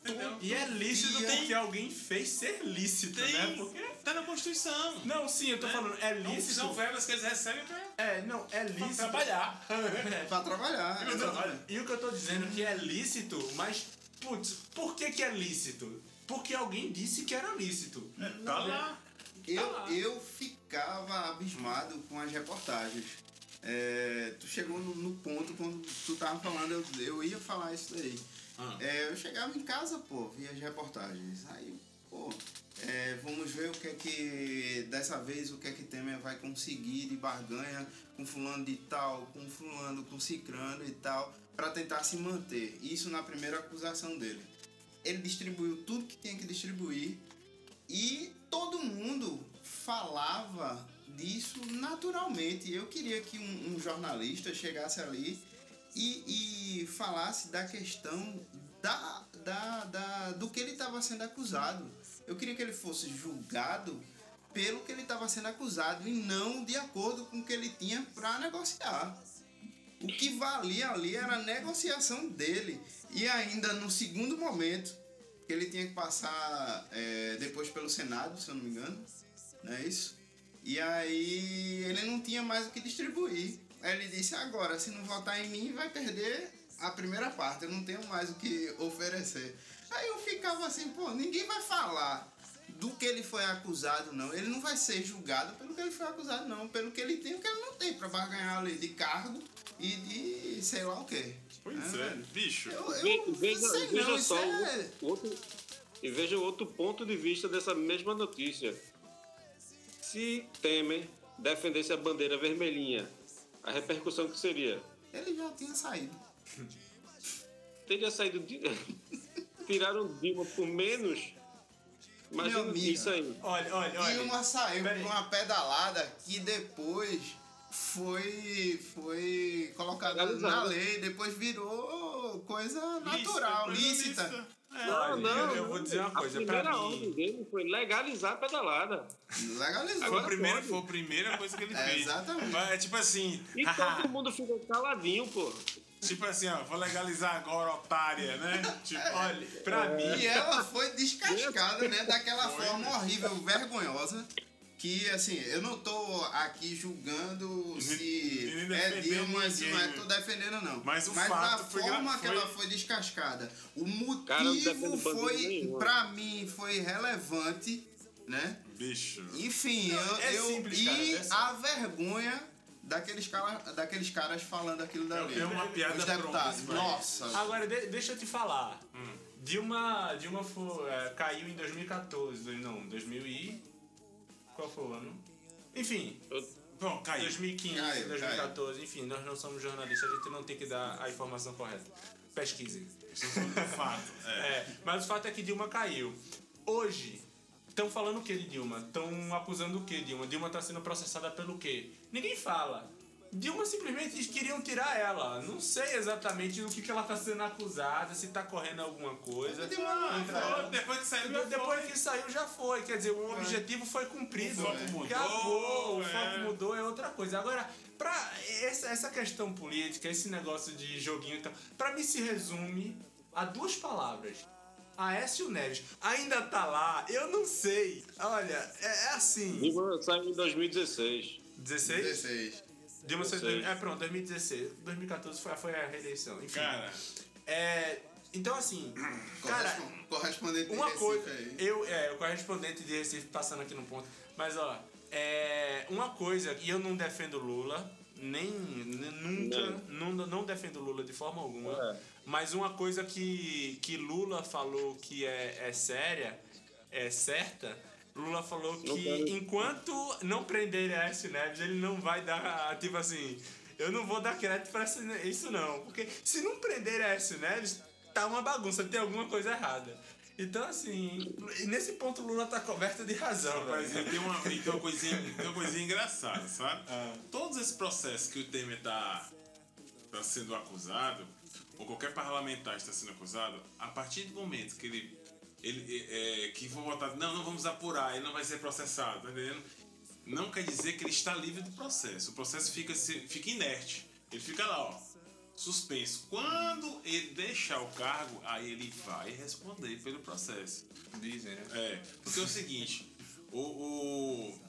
Entendeu? E é lícito E é- porque alguém fez ser lícito, Tem, né? Porque... tá na Constituição. Não, sim, eu tô Né? falando, é Então, lícito. São verbas que eles recebem pra, É, não, é pra lícito. trabalhar. Pra trabalhar. Não, exatamente. E o que eu tô dizendo é que é lícito, mas, putz, por que que é lícito? Porque alguém disse que era lícito. tá lá. Eu, lá. eu ficava abismado com as reportagens. É, tu chegou no, no ponto quando tu tava falando, eu, eu ia falar isso daí. Ah. É, eu chegava em casa, pô, via as reportagens. Aí pô, é, vamos ver o que é que dessa vez o que é que Temer vai conseguir de barganha com fulano de tal, com fulano, com cicrano e tal, para tentar se manter. Isso na primeira acusação dele. Ele distribuiu tudo que tinha que distribuir e todo mundo falava disso naturalmente. Eu queria que um, um jornalista chegasse ali e, e falasse da questão da, da, da, do que ele estava sendo acusado. Eu queria que ele fosse julgado pelo que ele estava sendo acusado e não de acordo com o que ele tinha para negociar. O que valia ali era a negociação dele. E ainda no segundo momento, que ele tinha que passar é, depois pelo Senado, se eu não me engano, não é isso? E aí ele não tinha mais o que distribuir. Aí ele disse: agora, se não votar em mim, vai perder a primeira parte, eu não tenho mais o que oferecer. Aí eu ficava assim, pô, ninguém vai falar do que ele foi acusado, não. Ele não vai ser julgado pelo que ele foi acusado, não. Pelo que ele tem, o que ele não tem pra barganhar ali de cargo e de sei lá o quê. Pois é, é bicho. Eu, eu veja, sei veja não, só é... outro, e veja outro ponto de vista dessa mesma notícia. Se Temer defendesse a bandeira vermelhinha, a repercussão que seria? Ele já tinha saído. Teria saído de... Tiraram Dilma por menos. Imagina isso aí. Olha, olha, olha. Dilma saiu por uma pedalada que depois foi, foi colocada na lei, depois virou coisa natural, lícita. lícita. É, não, não, eu, eu, vou dizer uma coisa, pra mim. dele foi legalizar a pedalada. Legalizou. Foi, primeiro, foi a primeira coisa que ele é, fez. Exatamente. É tipo assim. E todo mundo ficou caladinho, pô. Tipo assim, ó, vou legalizar agora, otária, né? Tipo, olha, pra é. mim. E ela foi descascada, né? Daquela foi, forma horrível, vergonhosa que assim, eu não tô aqui julgando se é Dilma, se não é, tô defendendo não. Mas, o Mas fato da forma foi... que ela foi descascada, o motivo foi, pra mim, foi relevante, né? Bicho. Enfim, não, eu, é eu simples, e cara, é a vergonha daqueles, cara, daqueles caras falando aquilo dali. É uma piada Os deputados. Pronta, Nossa. Agora, de, deixa eu te falar. Hum. Dilma, Dilma foi, é, caiu em 2014, não, 2000 e... Qual foi o ano? Enfim. Bom, caiu. 2015, caiu, 2014, caiu. enfim, nós não somos jornalistas, a gente não tem que dar a informação correta. Pesquisem. Isso é fato. É. é. Mas o fato é que Dilma caiu. Hoje, estão falando o que de Dilma? Estão acusando o que Dilma? Dilma está sendo processada pelo quê? Ninguém fala. Dilma simplesmente queriam tirar ela. Não sei exatamente do que, que ela está sendo acusada, se está correndo alguma coisa. Não, depois que saiu, já Depois foi. que saiu já foi. Quer dizer, o objetivo foi cumprido. O foco mudou. Acabou, o é. foco mudou, é outra coisa. Agora, pra essa, essa questão política, esse negócio de joguinho e tal, pra mim se resume a duas palavras. Aécio Neves ainda tá lá, eu não sei. Olha, é, é assim. Dilma saiu em 2016. 16? 16. Dilma saiu É, pronto, 2016. 2014 foi, foi a reeleição. Enfim. Cara. É. Então, assim. cara. Correspondente de uma Recife coisa, aí. Eu, é, o correspondente de Recife passando aqui no ponto. Mas, ó. É, uma coisa, e eu não defendo Lula, nem, nem nunca, não. não, não defendo Lula de forma alguma. É. Mas uma coisa que, que Lula falou que é, é séria, é certa, Lula falou que enquanto não prender Aécio Neves, ele não vai dar, tipo assim, eu não vou dar crédito pra isso não. Porque se não prender Aécio Neves, tá uma bagunça, tem alguma coisa errada. Então, assim, nesse ponto Lula tá coberto de razão. Mas tem uma, tem, uma coisinha, tem uma coisinha engraçada, sabe? Ah. Todos esses processos que o Temer tá, tá sendo acusado, ou qualquer parlamentar está sendo acusado, a partir do momento que ele ele, é, que for votado, não, não vamos apurar, ele não vai ser processado, tá entendendo? Não quer dizer que ele está livre do processo. O processo fica, fica inerte. Ele fica lá, ó, suspenso. Quando ele deixar o cargo, aí ele vai responder pelo processo. Dizem, né? É, porque é o seguinte, o, o,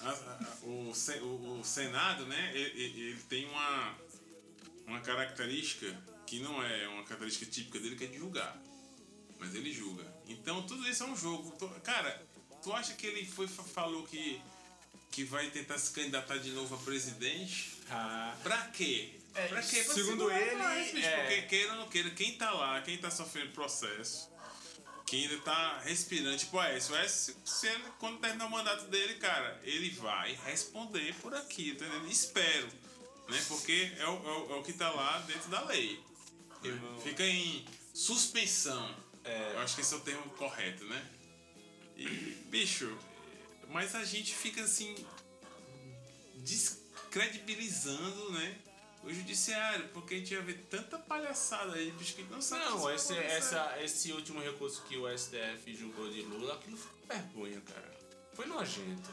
a, a, o, o, o, Senado, né, ele, ele tem uma, uma característica que não é uma característica típica dele, que é de julgar. Mas ele julga. Então tudo isso é um jogo. Cara, tu acha que ele foi falou que que vai tentar se candidatar de novo a presidente? Ah. Pra quê? É, pra quê? Pra segundo ele, mais, bicho, é... porque queira ou não queira, quem tá lá, quem tá sofrendo processo, que ainda tá respirando. Tipo, é, isso é, se, se ele, quando terminar o mandato dele, cara, ele vai responder por aqui, entendendo? Espero, né? Porque é o, é o, é o que tá lá dentro da lei. Fica em suspensão. Eu acho que esse é o termo correto, né? E, bicho, mas a gente fica assim descredibilizando, né? O judiciário, porque a gente ia ver tanta palhaçada aí, bicho, que não sabe Não, esse, essa, esse último recurso que o STF julgou de Lula, aquilo foi vergonha, cara. Foi nojento.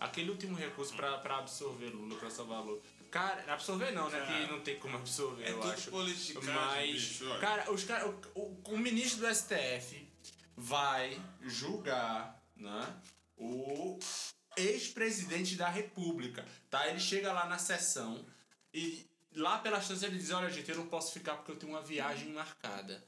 Aquele último recurso pra absorver Lula, pra salvar Lula. Cara, absorver não, né? Cara, Que não tem como absorver, é eu tudo acho. politicagem, Mas, bicho, cara, os cara, o, o, o ministro do STF vai julgar, né? O ex-presidente da República, tá? Ele chega lá na sessão e lá pela chance ele diz, olha gente, eu não posso ficar porque eu tenho uma viagem marcada.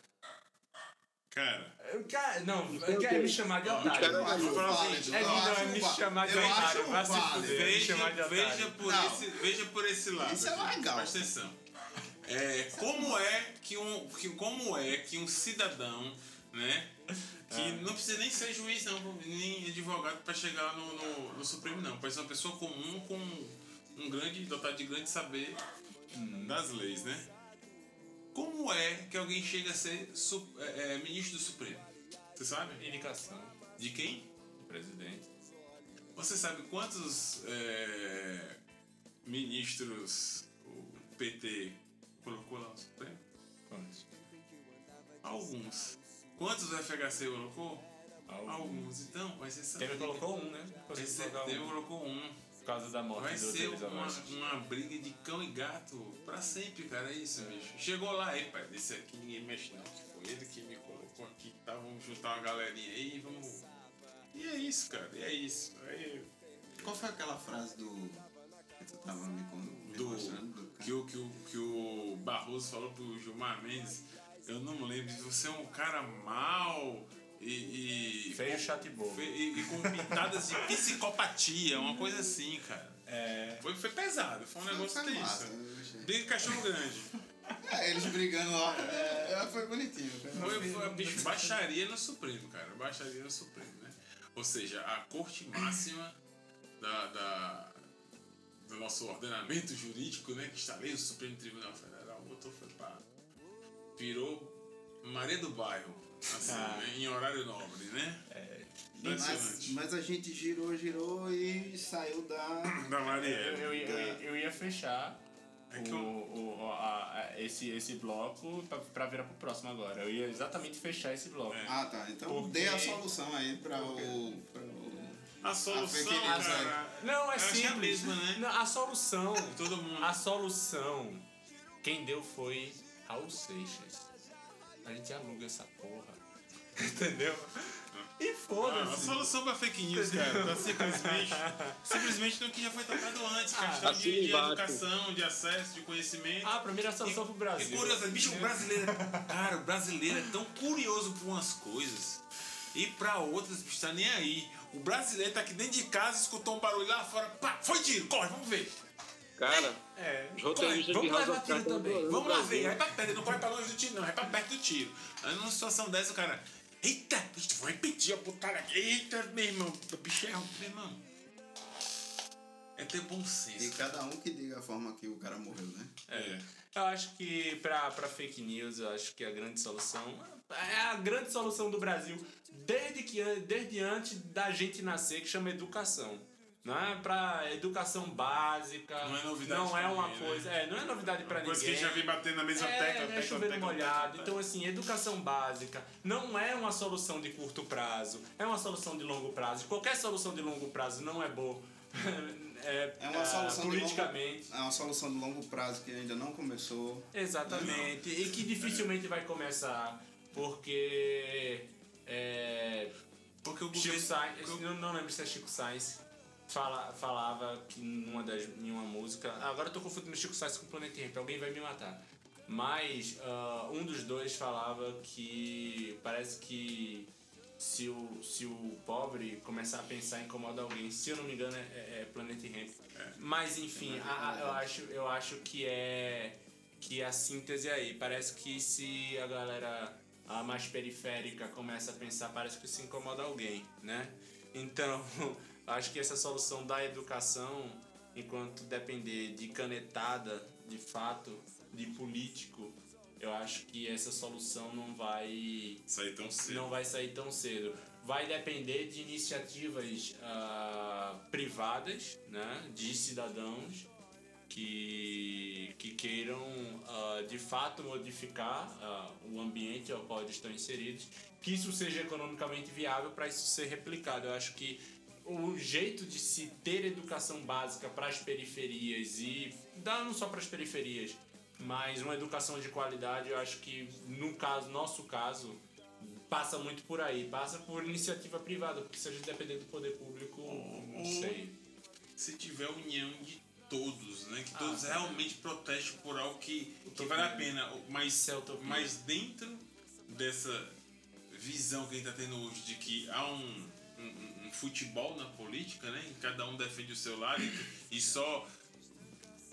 Cara, Eu, cara, não, é quer me chamar de otário. Eu acho válido, É lindo, é me chamar de otário, vai se fuder. Me chamar de veja, otário. veja, por Não. esse, veja por esse lado. Isso é legal. Presta atenção. É, como é que um, que, como é que um cidadão, né, que Ah. não precisa nem ser juiz, não, nem advogado para chegar no, no, no Supremo, não. Pode ser uma pessoa comum com um grande, dotado de grande saber Hum. das leis, né? Como é que alguém chega a ser é, é, ministro do Supremo? Você sabe? Indicação De quem? do presidente. Você sabe quantos é, ministros o PT colocou lá no Supremo? Quantos? Alguns. Quantos o FHC colocou? Alguns. Alguns. Então, vai ser saber. Temer colocou um, né? Um colocou um. Causa da morte Vai do ser uma, uma briga de cão e gato pra sempre, cara. É isso, bicho. Chegou lá, aí, pai, desse aqui ninguém mexe não. Que foi ele que me colocou aqui, tá? Vamos juntar uma galerinha aí e vamos. E é isso, cara. E é isso. Aí, Qual foi aquela frase do. que tu tava me, do, mostrando? Que, o, que, o, que o Barroso falou pro Gilmar Mendes, eu não me lembro, você é um cara mau e. e Feio, chato e bobo. e, e com pitadas de psicopatia, uma coisa assim, cara. É. Foi, foi pesado, foi um negócio Foi massa, de cachorro grande. É, eles brigando lá. É, é, foi bonitinho. Foi Foi, foi bicho, baixaria no Supremo, cara. Baixaria no Supremo, né? Ou seja, a corte máxima da, da- do nosso ordenamento jurídico, né? Que está ali, o Supremo Tribunal Federal, botou foi pra. Virou Maria do Bairro, assim, né, em horário nobre, né? É. Mas, mas a gente girou, girou e saiu da. Da Eu, Marielle. eu, ia- eu, ia- eu ia fechar É que o, eu- o- a- a- esse, esse bloco pra, pra virar pro próximo agora. Eu ia exatamente fechar esse bloco. É. Ah, tá. Então Porque- dê a solução aí pra o. Pra o... A solução, news, cara. Não, é a simples. mesma, né? Não, a solução. Todo mundo. A solução. Quem deu foi Raul Seixas. A gente aluga essa porra. Entendeu? E Ah, a foda-se. solução pra fake news, cara, tá simplesmente, simplesmente no que já foi tratado antes, questão Assina de, de educação, de acesso, de conhecimento. Ah, a primeira solução pro E Brasil. curioso, bicho, o brasileiro. Cara, o brasileiro é tão curioso por umas coisas e pra outras, bicho, tá nem aí. O brasileiro tá aqui dentro de casa, escutou um barulho lá fora, pá, foi tiro, corre, vamos ver. Cara, É. os roteiristas de Vamos House levar of tiro Cards também. Vamos lá Brasil. ver, vai pra perto, não corre pra longe do tiro, não, vai pra perto do tiro. Aí numa situação dessa, o cara, eita, bicho, vou repetir a putada aqui, eita, meu irmão, o bicho é, meu irmão. É ter bom E senso. cada um que diga a forma que o cara morreu, né? É. Eu acho que pra, pra fake news, eu acho que a grande solução é a grande solução do Brasil desde que desde antes da gente nascer, que chama educação. Não é pra educação básica. Não é novidade Não é pra uma ninguém, né? coisa. É, não é novidade pra Uma coisa que a ninguém. gente já vem batendo na mesma É, tecla, né, tecla, chovendo molhado. Então, assim, educação básica não é uma solução de curto prazo, é uma solução de longo prazo. Qualquer solução de longo prazo não é boa. É, É uma ah, solução politicamente. de longo, é uma solução de longo prazo que ainda não começou. Exatamente. E que dificilmente vai começar, porque. É, Porque o Chico. Sainz, eu não lembro se é Chico Sainz, fala, falava que numa das, em uma música. Agora eu tô confundindo Chico Sainz com Planet Ramp, alguém vai me matar. Mas ah, um dos dois falava que parece que se o, se o pobre começar a pensar em incomodar alguém, se eu não me engano, é, é Planet Ramp. Mas enfim, a- a- eu, acho, eu acho que é que a síntese aí. Parece que se a galera a mais periférica começa a pensar, parece que se incomoda alguém, né? Então, acho que essa solução da educação, enquanto depender de canetada, de fato, de político, eu acho que essa solução não vai sair tão cedo. Não vai sair tão cedo. Vai depender de iniciativas uh, privadas, né, de cidadãos que, que queiram uh, de fato modificar uh, o ambiente ao qual eles estão inseridos, que isso seja economicamente viável para isso ser replicado. Eu acho que o jeito de se ter educação básica para as periferias e não só para as periferias, mas uma educação de qualidade, eu acho que no caso, nosso caso, passa muito por aí, passa por iniciativa privada, porque se a gente depender do poder público, não sei. Se tiver união de todos, né? Que todos ah, realmente protestem por algo que, que vale a pena. Mas, é mas dentro dessa visão que a gente está tendo hoje de que há um, futebol na política, né? Cada um defende o seu lado e, só.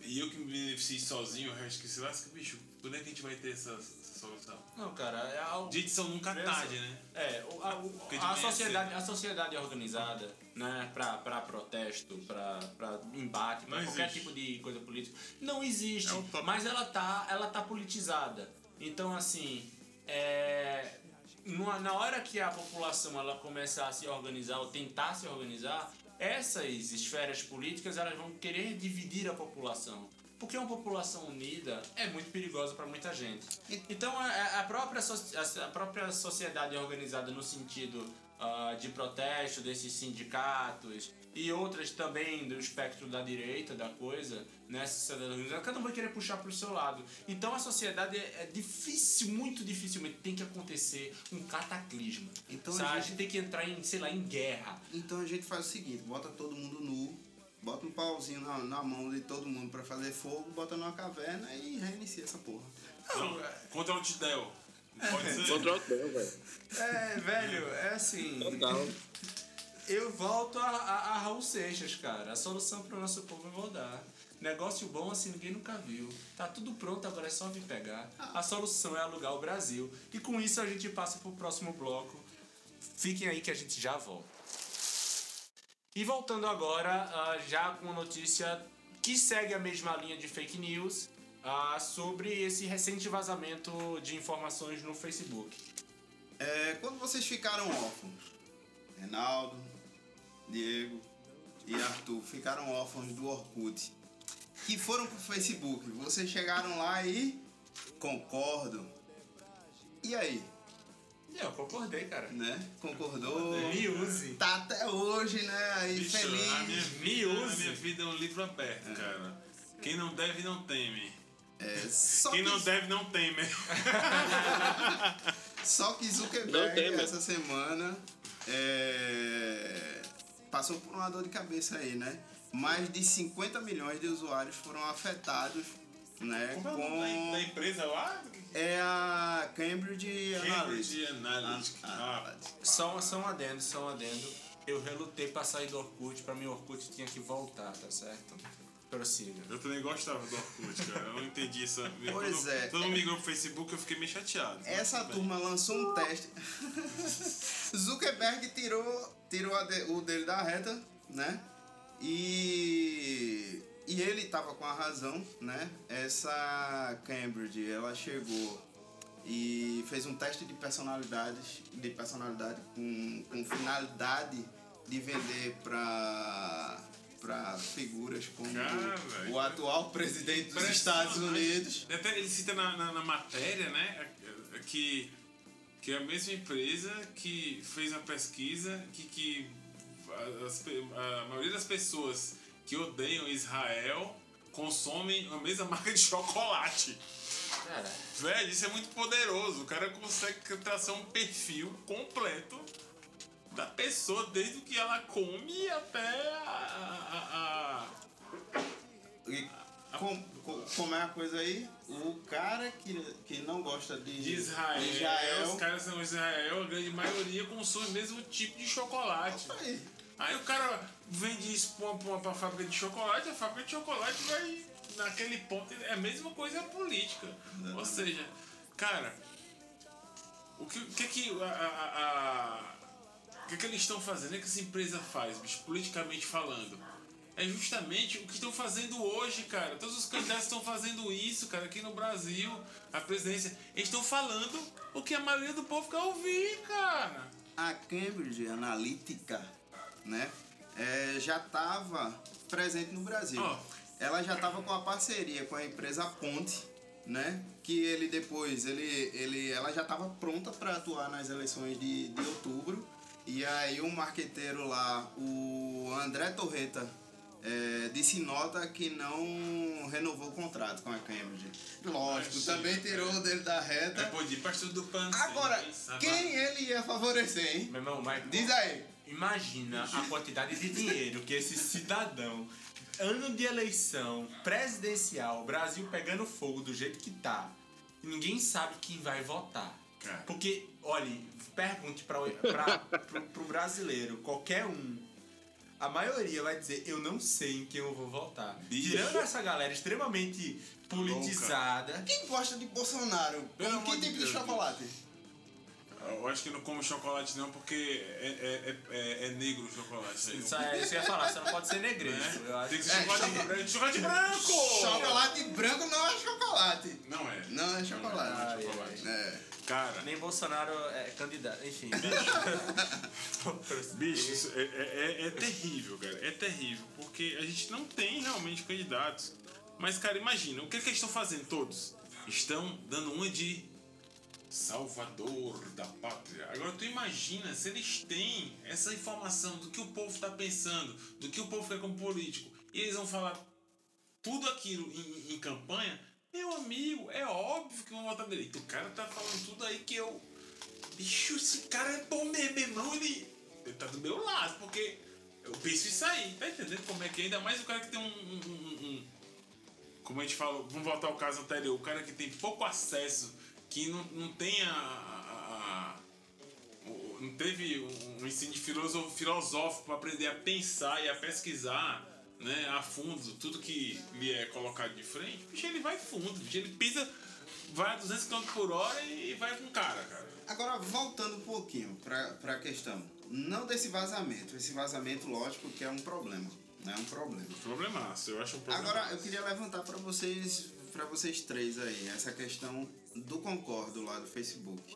E eu que me beneficio sozinho, o resto que se lasca, bicho, quando é que a gente vai ter essa, solução? Não, cara, é algo. Dicção nunca tarde, né? É, a, a, a sociedade, a sociedade organizada né, para protesto, para embate, para qualquer existe. tipo de coisa política. Não existe, é mas ela tá, ela tá politizada. Então, assim, é, na hora que a população ela começa a se organizar ou tentar se organizar, essas esferas políticas elas vão querer dividir a população. Porque uma população unida é muito perigosa para muita gente. Então a, própria, a própria sociedade organizada no sentido uh, de protesto desses sindicatos e outras também do espectro da direita da coisa, né? Sociedade organizada, cada um vai querer puxar para o seu lado. Então a sociedade é, é, difícil, muito dificilmente tem que acontecer um cataclisma. Então sabe? A, gente... a gente tem que entrar em, sei lá, em guerra. Então a gente faz o seguinte, bota todo mundo nu, bota um pauzinho na, na mão de todo mundo para fazer fogo, bota numa caverna e reinicia essa porra. Não, contra o Tidel. Pode ser. Contra o velho. É, velho, é assim. Total. Eu volto a, a, a Raul Seixas, cara. A solução para o nosso povo é voltar. Negócio bom assim ninguém nunca viu. Tá tudo pronto, agora é só vir pegar. A solução é alugar o Brasil. E com isso a gente passa pro próximo bloco. Fiquem aí que a gente já volta. E voltando agora, uh, já com uma notícia que segue a mesma linha de fake news, uh, sobre esse recente vazamento de informações no Facebook. É, quando vocês ficaram órfãos, Reinaldo, Diego e Arthur ficaram órfãos do Orkut, que foram pro Facebook, vocês chegaram lá e concordo. E aí? Eu concordei, cara. Né? Concordou. Me use. Tá até hoje, né? Aí Bicho, feliz. A minha, vida, a minha vida é um livro aberto, é. cara. Quem não deve, não teme. É, Quem que... não deve, não teme. só que Zuckerberg, essa semana, é... passou por uma dor de cabeça aí, né? Mais de 50 milhões de usuários foram afetados né? Como é com... da, da empresa lá? É a Cambridge, Cambridge Analytica. Ah, ah, só, só um adendo, só um adendo. Eu relutei pra sair do Orkut, pra mim o Orkut tinha que voltar, tá certo? Prossiga. Eu também gostava do Orkut, cara. Eu não entendi isso. Pois Quando é. Todo mundo migrou pro Facebook, eu fiquei meio chateado. Essa turma lançou um teste. Zuckerberg tirou, tirou o dele da reta, né? E e ele estava com a razão, né? Essa Cambridge, ela chegou e fez um teste de personalidades, de personalidade com, com finalidade de vender para para figuras como Cara, o atual presidente dos Estados Unidos. Até ele cita na, na, na, matéria, né, que, que é a mesma empresa que fez uma pesquisa que, que a, a maioria das pessoas que odeiam Israel consomem a mesma marca de chocolate. Cara. Velho, isso é muito poderoso. O cara consegue traçar um perfil completo da pessoa, desde o que ela come até a. a, a, e com, com, como é a coisa aí? O cara que, que não gosta de, de Israel, de Israel. Os caras são Israel, a grande maioria consome o mesmo tipo de chocolate. Aí. Aí o cara vende isso pra, uma, pra fábrica de chocolate, a fábrica de chocolate vai naquele ponto. É a mesma coisa política. Ou seja, cara, O que, que, que a, a, a- o que, que eles estão fazendo? O que essa empresa faz, bicho, politicamente falando? É justamente o que estão fazendo hoje, cara. Todos os candidatos estão fazendo isso, cara, aqui no Brasil, a presidência. Eles estão falando o que a maioria do povo quer ouvir, cara. a Cambridge Analytica, né, é, já estava presente no Brasil. Ó. Ela já estava com a parceria com a empresa Ponte, né, que ele depois, ele, ele, ela já estava pronta para atuar nas eleições de, de outubro. E aí o marqueteiro lá, o André Torreta, é, disse nota que não renovou o contrato com a Cambridge. Lógico, Sim, também tirou dele da reta. Depois de pastor do pano. Agora, quem ele ia favorecer, hein? Meu irmão, mas Diz aí. imagina a quantidade de dinheiro que esse cidadão, ano de eleição presidencial, Brasil pegando fogo do jeito que tá, e ninguém sabe quem vai votar. Cara. Porque, olhe, pergunte para pro, pro brasileiro, qualquer um. A maioria vai dizer, eu não sei em quem eu vou votar. Bicho. Tirando essa galera extremamente politizada. Quem gosta de Bolsonaro? Pelo Com amor que de tipo Deus. de chocolate? Eu acho que não como chocolate não, porque é, é, é, é- é negro o chocolate. aí. Isso, é, isso que eu ia falar, você não pode ser negreiro. Né? Tem que ser É, chocolate, chocolate branco! Chocolate branco não é chocolate. Não é. Não é chocolate. Não é chocolate. É. Cara, Nem Bolsonaro é candidato, enfim. bicho, isso é, é- é- é terrível, cara. É terrível, porque a gente não tem realmente candidatos. Mas, cara, imagina, o que, que eles estão fazendo todos? Estão dando uma de salvador da pátria. Agora, tu imagina se eles têm essa informação do que o povo está pensando, do que o povo quer como político, e eles vão falar tudo aquilo em, em campanha, meu amigo, é óbvio que vão votar nele. O cara tá falando tudo aí que eu. Bicho, esse cara é bom mesmo, irmão. Ele, ele tá do meu lado, porque eu penso isso aí. Tá entendendo como é que é? Ainda mais o cara que tem um. um- um- um- como a gente falou, vamos voltar ao caso anterior, o cara que tem pouco acesso, que não, não tem a. a- a- o- não teve um ensino de filosófico para aprender a pensar e a pesquisar né, a fundo tudo que lhe é colocado de frente, bicho, ele vai fundo, bicho, ele pisa, vai a 200 km por hora e vai com cara, cara. Agora, voltando um pouquinho para a questão. Não desse vazamento. Esse vazamento, lógico, que é um problema. Né? É um problema. Problemaço, eu acho um problema. Agora, eu queria levantar para vocês, para vocês três aí, essa questão do concordo lá do Facebook.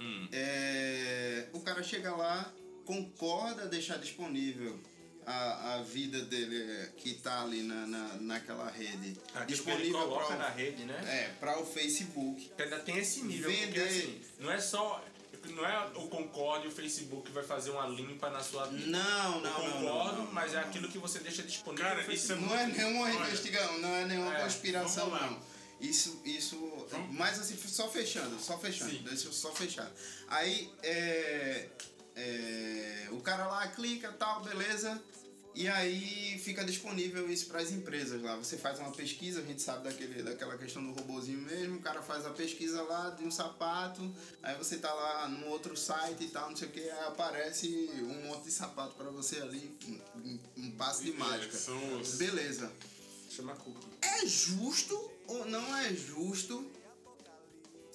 Hum. É, o cara chega lá, concorda deixar disponível a, a vida dele que tá ali na, na, naquela rede. Aquilo que ele coloca pra, na rede, né? É, para o Facebook. Que ainda tem esse nível, porque Vender. assim, não é só. Não é o Concorde e o Facebook que vai fazer uma limpa na sua vida. Não, não, concordo, não, não, mas é aquilo que você deixa disponível Cara, isso é Facebook. Não é nenhuma investigação, não é nenhuma é, conspiração, vamos lá. não. Isso, isso. Mas assim, só fechando, só fechando, Sim. deixa eu só fechar. Aí, é, é, o cara lá clica tal, beleza. E aí fica disponível isso para as empresas lá. Você faz uma pesquisa, a gente sabe daquele, daquela questão do robozinho mesmo, o cara faz a pesquisa lá de um sapato, aí você tá lá no outro site e tal, não sei o que, aí aparece um monte de sapato para você ali, um, um- passe de mágica. Beleza. Chama cookie. É justo não é justo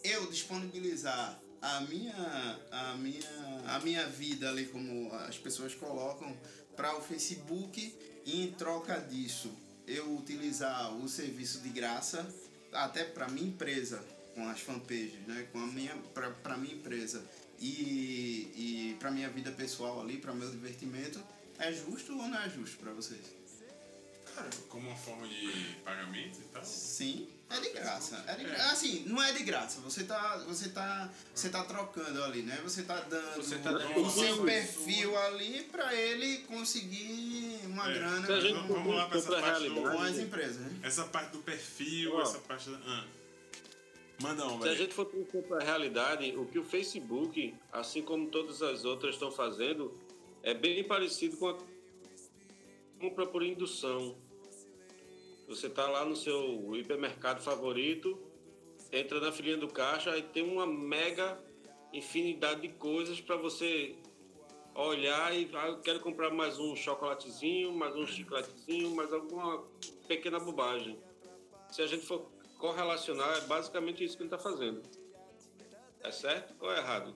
eu disponibilizar a minha, a minha, a minha vida ali, como as pessoas colocam, para o Facebook e em troca disso eu utilizar o serviço de graça até para minha empresa com as fanpages, né, com a minha para minha empresa e, e para minha vida pessoal ali, para meu divertimento, é justo ou não é justo para vocês? Como uma forma de pagamento e tal. Sim, é de graça. É de gra- Assim, não é de graça. Você tá, você tá, você tá trocando ali, né? Você tá dando, Você tá dando o seu perfil ali pra ele conseguir uma É. grana a gente Vamos- vamos lá pra essa parte do- com as realidade, empresas, né? Essa parte do perfil, Ó. essa parte da. Ah. Manda um, Se a gente for para a realidade, o que o Facebook, assim como todas as outras estão fazendo, é bem parecido com a compra por indução. Você está lá no seu hipermercado favorito, entra na filinha do caixa e tem uma mega infinidade de coisas para você olhar e ah, eu quero comprar mais um chocolatezinho, mais um chicletezinho, mais alguma pequena bobagem. Se a gente for correlacionar, é basicamente isso que ele está fazendo. É certo ou é errado?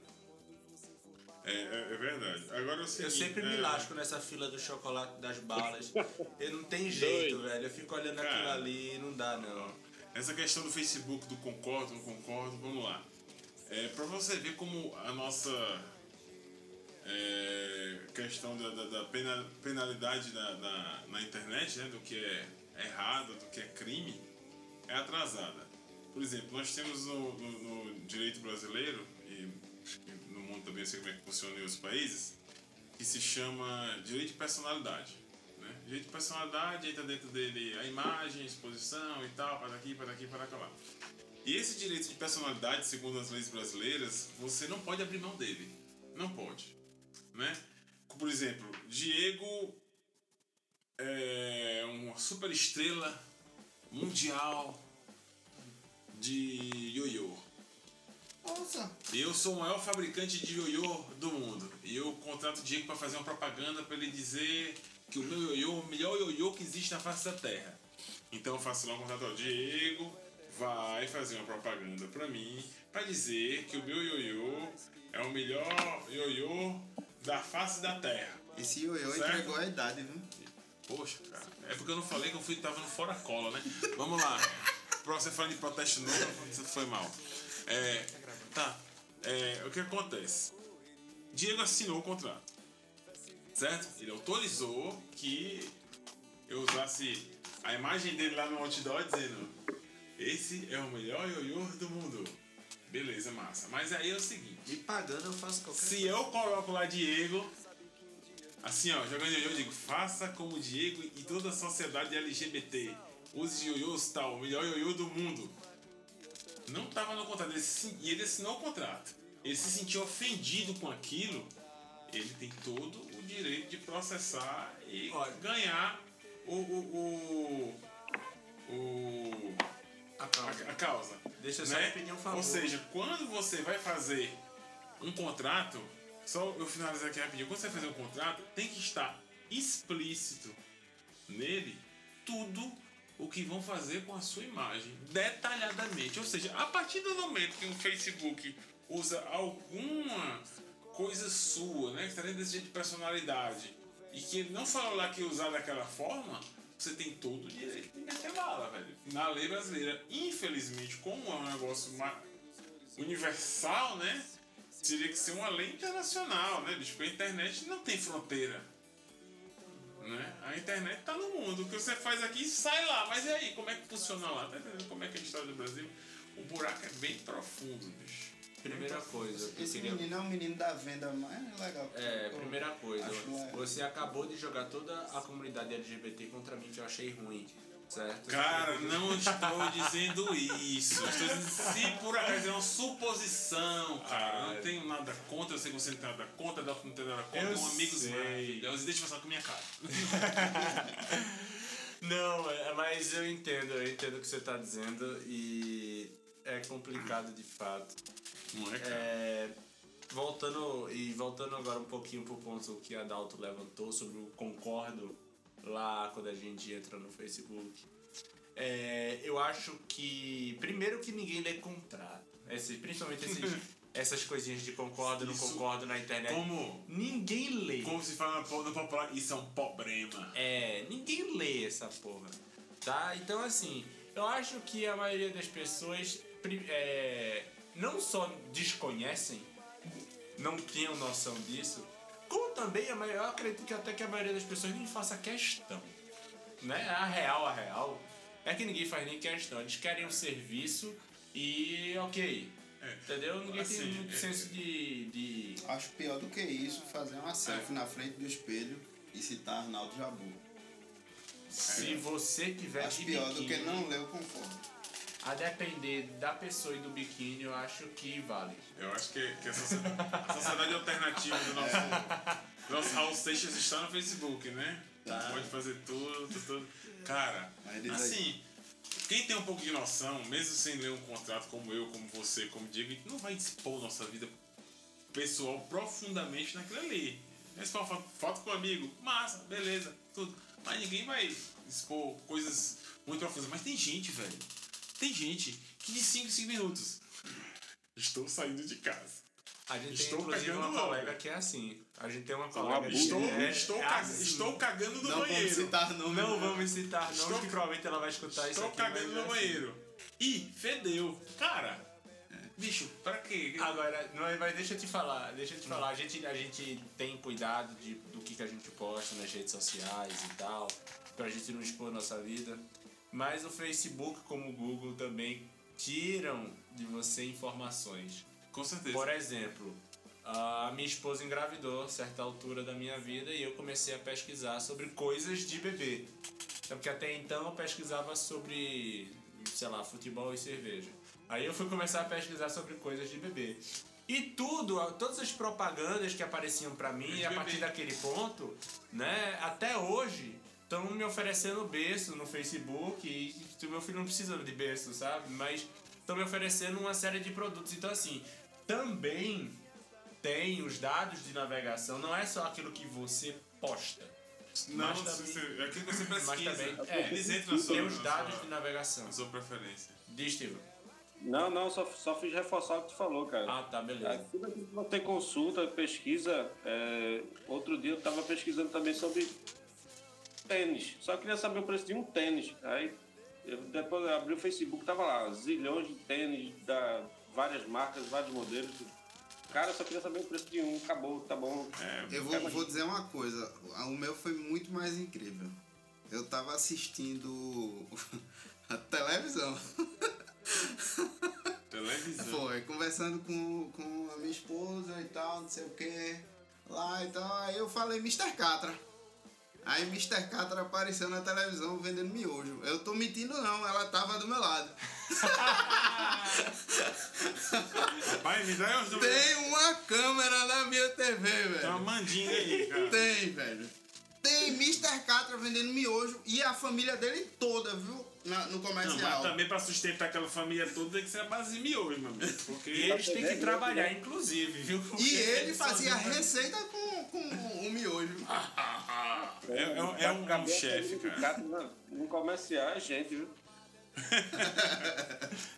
É, é, é verdade. Agora é seguinte, Eu sempre é, me lasco nessa fila do chocolate das balas. Eu não tem jeito, Doido. velho. Eu fico olhando Cara. aquilo ali e não dá, não. Essa questão do Facebook, do concordo, não concordo, vamos lá. É, pra você ver como a nossa é, questão da, da- da pena- penalidade na, na, na internet, né, do que é errado, do que é crime, é atrasada. Por exemplo, nós temos no, no- no direito brasileiro, e também eu sei como é que funciona em outros países, que se chama direito de personalidade. Né? Direito de personalidade entra dentro dele a imagem, a exposição e tal, para daqui, para daqui, para lá. E esse direito de personalidade, segundo as leis brasileiras, você não pode abrir mão dele. Não pode. Né? Por exemplo, Diego é uma super estrela mundial de ioiô. Nossa, Eu sou o maior fabricante de ioiô do mundo. E eu contrato o Diego para fazer uma propaganda para ele dizer que o meu ioiô é o melhor ioiô que existe na face da Terra. Então eu faço lá um contrato, ó, Diego vai fazer uma propaganda para mim para dizer que o meu ioiô é o melhor ioiô da face da Terra. esse ioiô Certo. entregou a idade, viu? Poxa, cara. É porque eu não falei que eu fui, tava no fora cola, né? Vamos lá. Pra você falar de protesto novo, você foi mal. É, tá. É, o que acontece? Diego assinou o contrato. Certo? Ele autorizou que eu usasse a imagem dele lá no outdoor dizendo esse é o melhor ioiô do mundo. Beleza, massa. Mas aí é o seguinte. Me pagando eu faço qualquer Se eu coloco lá Diego, assim ó, jogando ioiô, eu digo, faça como Diego e toda a sociedade LGBT. Use ioiôs tal, o melhor ioiô do mundo. Não tava no contrato, ele e ele assinou o contrato. Ele se sentiu ofendido com aquilo, ele tem todo o direito de processar e Olha. ganhar o. o, o, o A causa. a, a causa. Deixa eu só né? pedir um favor. Ou seja, quando você vai fazer um contrato, só eu finalizar aqui rapidinho, quando você vai fazer um contrato, tem que estar explícito nele tudo o que vão fazer com a sua imagem, detalhadamente. Ou seja, a partir do momento que um Facebook usa alguma coisa sua, né, que está dentro desse jeito de personalidade, e que ele não falou lá que usar daquela forma, você tem todo o direito de meter bala, velho. Na lei brasileira, infelizmente, como é um negócio universal, né? Teria que ser uma lei internacional, né? Porque a internet não tem fronteira. Né? A internet tá no mundo. O que você faz aqui sai lá. Mas e aí, como é que funciona lá? Tá entendendo como é que é a história do Brasil? O buraco é bem profundo, bicho. Primeira coisa, eu Esse queria... menino é um menino da venda mais legal. que É, eu primeira coisa, legal. você acabou de jogar toda a comunidade LGBT contra mim, que eu achei ruim, certo? Cara, não estou dizendo isso. Estou dizendo se por acaso é uma suposição, cara. Ah, não tenho nada contra, eu sei que você não tem nada contra, Delphi não tem nada contra, Eu um amigos sei. maravilhosos. Deixa eu passar com a minha cara. Não, é- mas eu entendo, eu entendo o que você está dizendo e é complicado de fato. Não é, cara? É, voltando e voltando agora um pouquinho pro ponto que a Dalto levantou sobre o concordo lá quando a gente entra no Facebook. É, eu acho que primeiro que ninguém lê contrato, Esse- principalmente esses- essas coisinhas de concordo, não Isso. concordo na internet. Como, Ninguém lê. como se fala no po- no popular, isso é um problema. É, ninguém lê essa porra. Tá? Então, assim, eu acho que a maioria das pessoas é, não só desconhecem, não tinham noção disso, como também eu acredito que até que a maioria das pessoas nem faça questão. Né? A real, a real, é que ninguém faz nem questão. Eles querem um serviço e ok. É. Entendeu? Ninguém tem Assim, muito é- senso de- de Acho pior do que isso fazer uma selfie É. na frente do espelho e citar Arnaldo Jabu. Se você tiver Acho de pior do que não ler o concordo. A depender da pessoa e do biquíni, eu acho que vale. Eu acho que, que a, sociedade, a sociedade alternativa do nosso, do nosso Raul Seixas está no Facebook, né? Tá. Pode fazer tudo, tudo. Cara, assim, quem tem um pouco de noção, mesmo sem ler um contrato como eu, como você, como Diego, a gente não vai expor nossa vida pessoal profundamente naquilo ali. Mas for foto, foto com um amigo, massa, beleza, tudo. Mas ninguém vai expor coisas muito profundas. Mas tem gente, velho. Tem gente que de 5 em 5 minutos Estou saindo de casa. A gente Estou tem inclusive cagando uma logo. colega que é assim. A gente tem uma colega que Estou, é, estou, é assim. estou cagando no Não vamos banheiro. citar nome. Não né? vamos citar não, Estou- que provavelmente ela vai escutar isso Estou aqui. cagando mas no é assim. banheiro. Ih, fedeu. Cara, bicho, pra quê? Agora, não, mas deixa eu te falar, deixa eu te falar, a gente, a gente tem cuidado de, do que, que a gente posta nas redes sociais e tal, pra gente não expor nossa vida. Mas o Facebook, como o Google, também tiram de você informações. Com certeza. Por exemplo, a minha esposa engravidou a certa altura da minha vida e eu comecei a pesquisar sobre coisas de bebê. Então, porque até então eu pesquisava sobre, sei lá, futebol e cerveja. Aí eu fui começar a pesquisar sobre coisas de bebê. E tudo, todas as propagandas que apareciam pra mim, a partir daquele ponto, né, até hoje, estão me oferecendo berço no Facebook e o meu filho não precisa de berço, sabe? Mas estão me oferecendo uma série de produtos. Então, assim, também tem os dados de navegação, não é só aquilo que você posta. Não, mas você, também- é aquilo que você pesquisa. Mas também, é, Eles entram tem os dados sua- de navegação. na sua preferência. Diz, Steve. Não, não, só, só fiz reforçar o que tu falou, cara. Ah, tá, beleza. Aqui não tem consulta, pesquisa. é, outro dia eu tava pesquisando também sobre tênis. Só queria saber o preço de um tênis. Aí eu, depois eu abri o Facebook, tava lá, zilhões de tênis da várias marcas, vários modelos. Cara, eu só queria saber o preço de um. Acabou, tá bom. É, Eu vou, vou dizer uma coisa, o meu foi muito mais incrível. Eu tava assistindo a televisão. televisão. Foi, conversando com, com a minha esposa e tal, não sei o que, lá e tal. Aí eu falei Mr. Catra. Aí Mr. Catra apareceu na televisão vendendo miojo. Eu tô mentindo não, ela tava do meu lado. Me dá Tem uma câmera na minha TV, Tem uma velho. mandinga aí, cara. Tem, velho. Tem Mr. Catra vendendo miojo e a família dele toda, viu? Na- no Não, comercial. mas também pra sustentar aquela família toda tem que ser a base de miojo, meu amigo. Porque E eles têm que trabalhar, inclusive, viu? Porque E ele fazia receita com, com o miojo. é, é, é um, um chefe, cara. No, no comercial é gente, viu?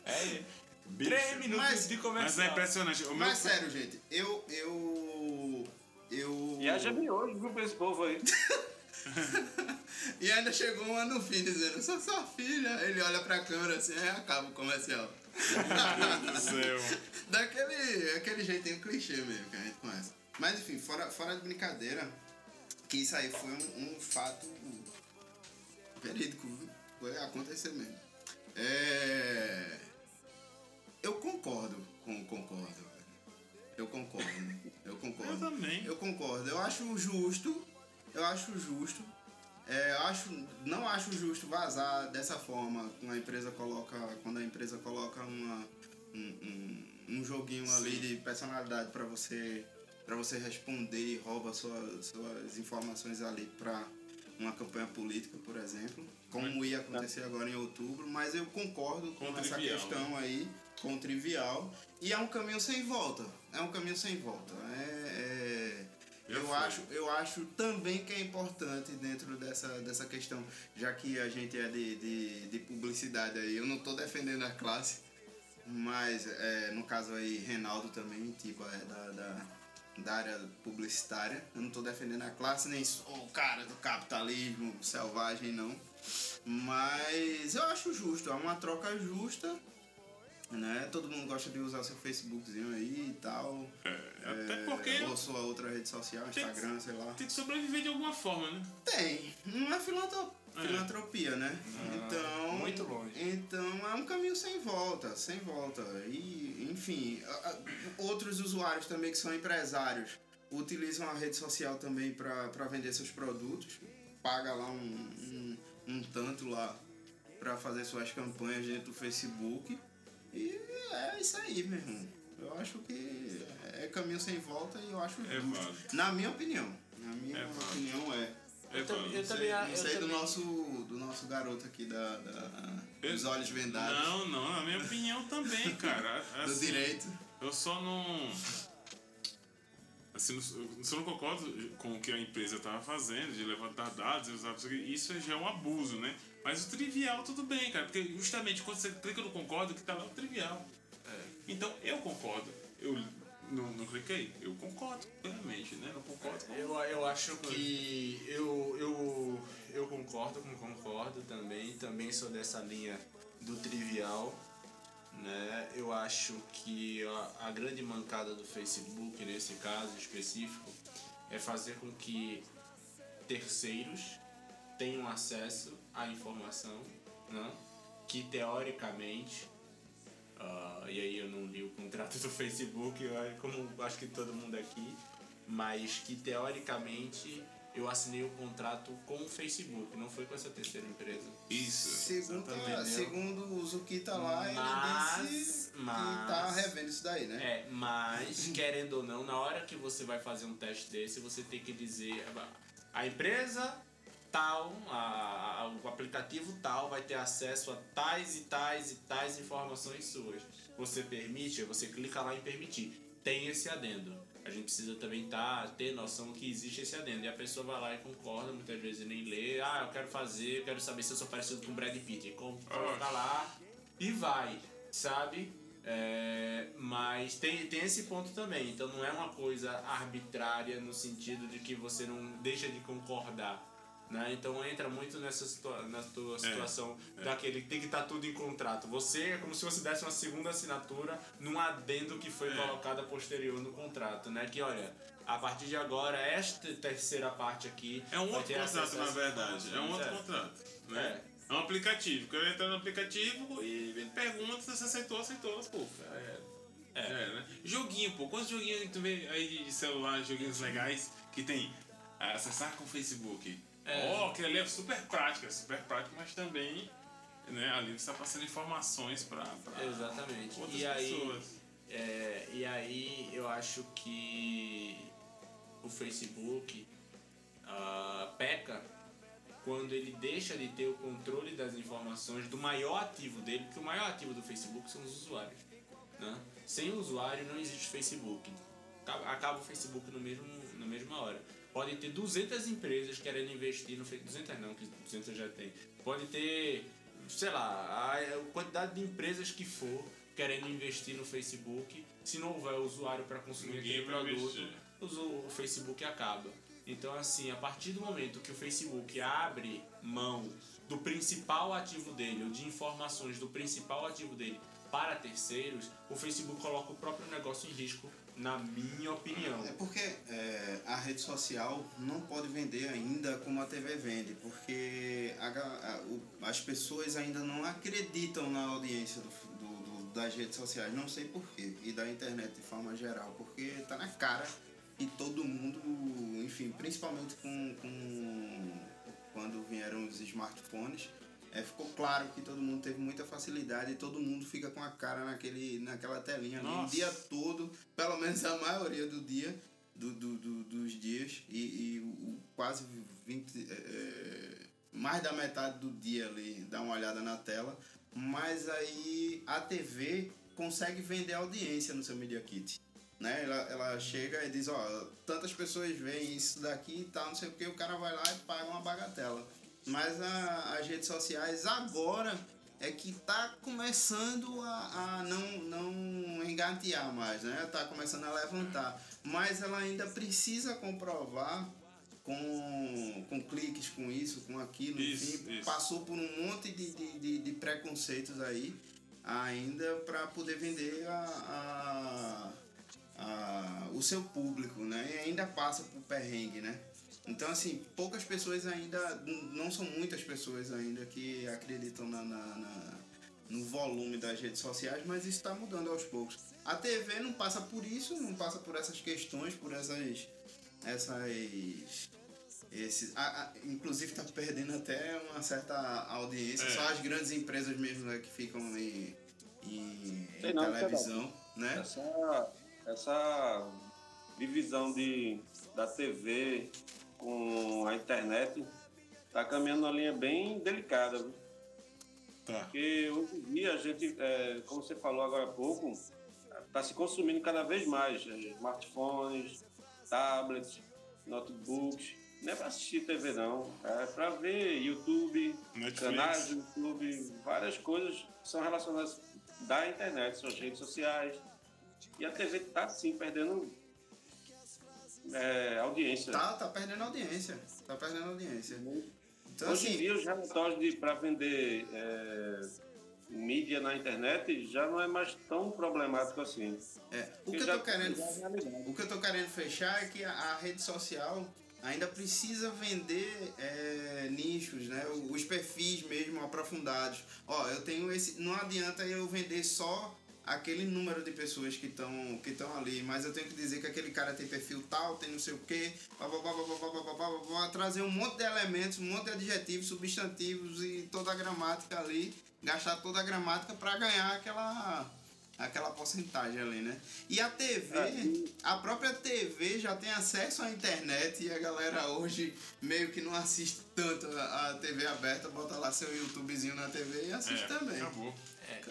É, Bicho. três minutos Mas- de Mas comercial. é impressionante. O meu Mas sério, gente, eu. Eu. Eu. E haja miojo, viu, pra esse povo aí. E ainda chegou uma no fim dizendo, sou sua filha. Ele olha pra câmera assim, aí acaba o comercial. Deus do céu. Daquele aquele jeitinho clichê mesmo que a gente conhece. Mas enfim, fora, fora de brincadeira, que isso aí foi um, um fato verídico, foi acontecer mesmo. É... Eu concordo com o concordo. Eu concordo. Eu concordo. Eu também. Eu concordo. Eu acho justo. Eu acho justo. É, eu acho, não acho justo vazar dessa forma quando a empresa coloca, quando a empresa coloca uma, um, um, um joguinho ali de personalidade para você para você responder e rouba sua, suas informações ali para uma campanha política, por exemplo, como ia acontecer agora em outubro, mas eu concordo com, Com essa trivial, questão aí, com o trivial, e é um caminho sem volta, é um caminho sem volta, é- é Eu foi. acho, eu acho também que é importante dentro dessa, dessa questão, já que a gente é de, de, de publicidade aí, eu não estou defendendo a classe, mas é, no caso aí Reinaldo também, tipo, é da, da, da área publicitária, eu não estou defendendo a classe, nem sou o cara do capitalismo selvagem, não. Mas eu acho justo, é uma troca justa, né? Todo mundo gosta de usar seu Facebookzinho aí e tal. Até porque Ou sua outra rede social, que- Instagram, sei lá. tem que sobreviver de alguma forma, né? Tem. Não é É. filantropia, né? então. muito longe. Então é um caminho sem volta, sem volta. E, enfim, a- a- outros usuários também que são empresários utilizam a rede social também para vender seus produtos. Paga lá um, um, um tanto lá para fazer suas campanhas dentro do Facebook. E é isso aí, meu irmão. Eu acho que é caminho sem volta e eu acho É justo. válido. Na minha opinião. Na minha É opinião é. É Eu, tam- válido. eu também acho. sei do nosso, do nosso garoto aqui da, da- Eu- dos olhos vendados. Não, não, na minha opinião também, cara. do Assim, direito. Eu só não. Assim, eu só não concordo com o que a empresa estava fazendo, de levantar dados e usar. isso aqui. Isso já é um abuso, né? Mas o trivial, tudo bem, cara. Porque justamente quando você clica no concordo, que tá lá o trivial. Então eu concordo. Eu não, não cliquei. Eu concordo plenamente, né? Não concordo com Eu, eu acho que eu, eu, eu concordo com concordo também. Também sou dessa linha do trivial. Né? Eu acho que a, a grande mancada do Facebook, nesse caso específico, é fazer com que terceiros tenham acesso à informação né? que teoricamente Uh, e aí eu não li o contrato do Facebook, como acho que todo mundo aqui, mas que teoricamente eu assinei o contrato com o Facebook, não foi com essa terceira empresa. Isso. Segundo, a, segundo o Zukita lá, mas, ele disse mas, que tá revendo isso daí, né? É, mas querendo ou não, na hora que você vai fazer um teste desse, você tem que dizer a empresa tal, a, a, o aplicativo tal vai ter acesso a tais e tais e tais informações suas. Você permite, você clica lá em permitir. Tem esse adendo. A gente precisa também tá, ter noção que existe esse adendo. E a pessoa vai lá e concorda, muitas vezes nem lê. Ah, eu quero fazer, eu quero saber se eu sou parecido com o Brad Pitt. Coloca lá e vai, sabe? É, mas tem, tem esse ponto também. Então não é uma coisa arbitrária no sentido de que você não deixa de concordar né? Então entra muito nessa situa na tua é, situação é, daquele que tem que estar tá tudo em contrato. Você é como se você desse uma segunda assinatura num adendo que foi é. colocada posterior no contrato, né? Que olha, a partir de agora, esta terceira parte aqui. É um outro contrato, na verdade. É um outro é. contrato. Né? É. é um aplicativo. Que eu entro no aplicativo e ele pergunta se você aceitou, aceitou, pô. É. É. é né? Joguinho, pô. Quantos joguinhos tu vê aí de celular, joguinhos legais, que tem acessar com o Facebook? É. Oh, aquilo ali é super prático, é super prático, mas também né, ali você está passando informações para Exatamente. outras e pessoas. Aí, é, e aí eu acho que o Facebook uh, peca quando ele deixa de ter o controle das informações do maior ativo dele, porque o maior ativo do Facebook são os usuários. Né? Sem o usuário não existe Facebook. Acaba o Facebook no mesmo, na mesma hora. Pode ter 200 empresas querendo investir no Facebook. 200 não, que 200 já tem. Pode ter, sei lá, a quantidade de empresas que for querendo investir no Facebook. Se não houver usuário para consumir Ninguém aquele produto, o Facebook acaba. Então, assim, a partir do momento que o Facebook abre mão do principal ativo dele, ou de informações do principal ativo dele para terceiros, o Facebook coloca o próprio negócio em risco na minha opinião. É porque é, a rede social não pode vender ainda como a TV vende, porque a, a, o, as pessoas ainda não acreditam na audiência do, do, do, das redes sociais, não sei porquê, e da internet de forma geral, porque tá na cara e todo mundo, enfim, principalmente com, com quando vieram os smartphones, é, ficou claro que todo mundo teve muita facilidade e todo mundo fica com a cara naquele, naquela telinha ali o dia todo, pelo menos a maioria do dia, do, do, do dos dias, e, e o, quase 20. É, é, mais da metade do dia ali, dá uma olhada na tela. Mas aí a TV consegue vender audiência no seu Media Kit. Né? Ela, ela chega e diz, ó, tantas pessoas veem isso daqui e tal, não sei o que, o cara vai lá e paga uma bagatela. Mas a, as redes sociais agora é que tá começando a, a não, não engatear mais, né? Tá começando a levantar. Mas ela ainda precisa comprovar com, com cliques, com isso, com aquilo, isso, enfim. Isso. Passou por um monte de, de, de, de preconceitos aí ainda para poder vender a, a, a, o seu público, né? E ainda passa por perrengue, né? Então, assim, poucas pessoas ainda, não são muitas pessoas ainda que acreditam na, na, na no volume das redes sociais, mas isso está mudando aos poucos. A TV não passa por isso, não passa por essas questões, por essas. essas esses, a, a, inclusive está perdendo até uma certa audiência. É. Só as grandes empresas mesmo né, que ficam em, em, em não, televisão. Né? Essa, essa divisão de, da TV com a internet está caminhando uma linha bem delicada. Viu? Tá. Porque hoje em dia a gente, é, como você falou agora há pouco, está se consumindo cada vez mais é, smartphones, tablets, notebooks. Não é para assistir TV não, é para ver YouTube, Netflix. canais de YouTube, várias coisas que são relacionadas da internet, suas redes sociais. E a TV está, sim, perdendo é, audiência. Tá, tá perdendo audiência. Tá perdendo audiência. Então, Hoje assim, em dia, os relatórios para vender é, mídia na internet já não é mais tão problemático assim. É, o, que eu tô querendo, o que eu tô querendo fechar é que a, a rede social ainda precisa vender é, nichos, né? Os perfis mesmo aprofundados. Ó, eu tenho esse. Não adianta eu vender só aquele número de pessoas que estão que estão ali, mas eu tenho que dizer que aquele cara tem perfil tal, tem não sei o quê, trazer um monte de elementos, um monte de adjetivos, substantivos e toda a gramática ali, gastar toda a gramática para ganhar aquela aquela porcentagem ali, né? E a TV, é. a própria TV já tem acesso à internet e a galera hoje meio que não assiste tanto a, a TV aberta, bota lá seu YouTubezinho na TV e assiste é, também. Acabou.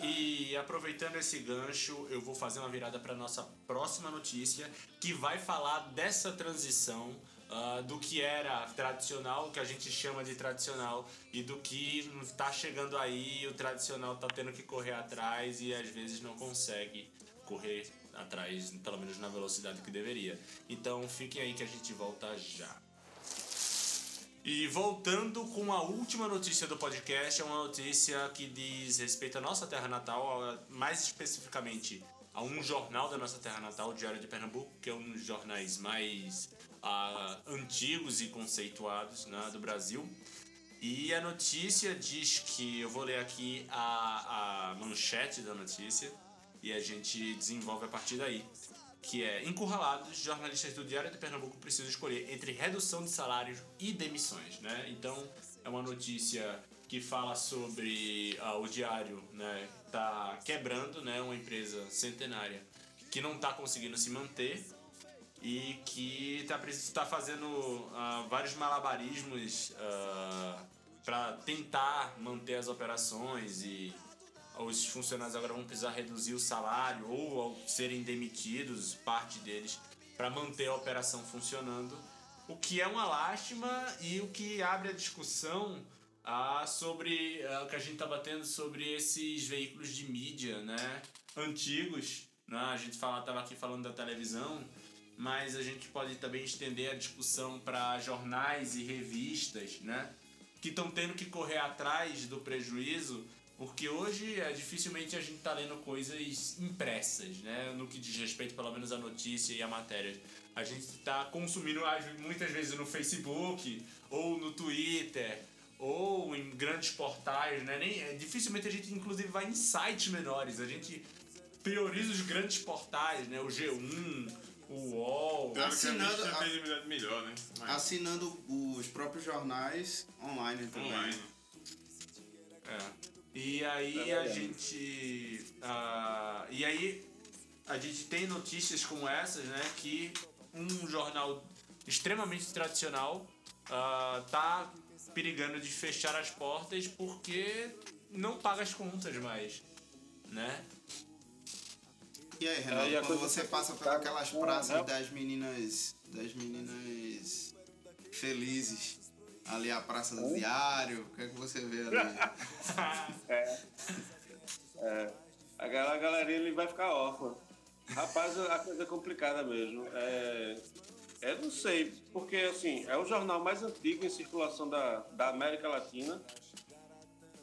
E aproveitando esse gancho, eu vou fazer uma virada para nossa próxima notícia, que vai falar dessa transição uh, do que era tradicional, que a gente chama de tradicional, e do que está chegando aí, o tradicional está tendo que correr atrás e às vezes não consegue correr atrás, pelo menos na velocidade que deveria. Então fiquem aí que a gente volta já. E voltando com a última notícia do podcast, é uma notícia que diz respeito à nossa terra natal, mais especificamente a um jornal da nossa terra natal, o Diário de Pernambuco, que é um dos jornais mais uh, antigos e conceituados né, do Brasil. E a notícia diz que, eu vou ler aqui a, a manchete da notícia e a gente desenvolve a partir daí que é encurralados, jornalistas do Diário de Pernambuco precisam escolher entre redução de salários e demissões, né? Então, é uma notícia que fala sobre uh, o Diário, né? Tá quebrando, né? Uma empresa centenária que não está conseguindo se manter e que está tá fazendo uh, vários malabarismos ah, para tentar manter as operações e os funcionários agora vão precisar reduzir o salário ou ao serem demitidos, parte deles, para manter a operação funcionando. O que é uma lástima e o que abre a discussão ah, sobre ah, o que a gente está batendo sobre esses veículos de mídia né, antigos. Né? A gente estava aqui falando da televisão, mas a gente pode também estender a discussão para jornais e revistas, né? Que estão tendo que correr atrás do prejuízo porque hoje é, dificilmente a gente tá lendo coisas impressas, né? No que diz respeito, pelo menos, à notícia e à matéria. A gente tá consumindo muitas vezes no Facebook, ou no Twitter, ou em grandes portais, né? Nem, é, dificilmente a gente, inclusive, vai em sites menores. A gente prioriza os grandes portais, né? O G1, o UOL. Assinando, a, melhor, né? Mas... Assinando os próprios jornais online também. Online. É. E aí é a gente. Uh, e aí a gente tem notícias como essas, né? Que um jornal extremamente tradicional uh, tá perigando de fechar as portas porque não paga as contas mais, né? E aí, Renato, é, quando você passa por aquelas praças das meninas. das meninas felizes ali a Praça do Diário? O que é que você vê ali? é. é. A galerinha ele vai ficar órfã. Rapaz, a coisa é complicada mesmo. É, é, não sei, porque assim, é o jornal mais antigo em circulação da, da América Latina.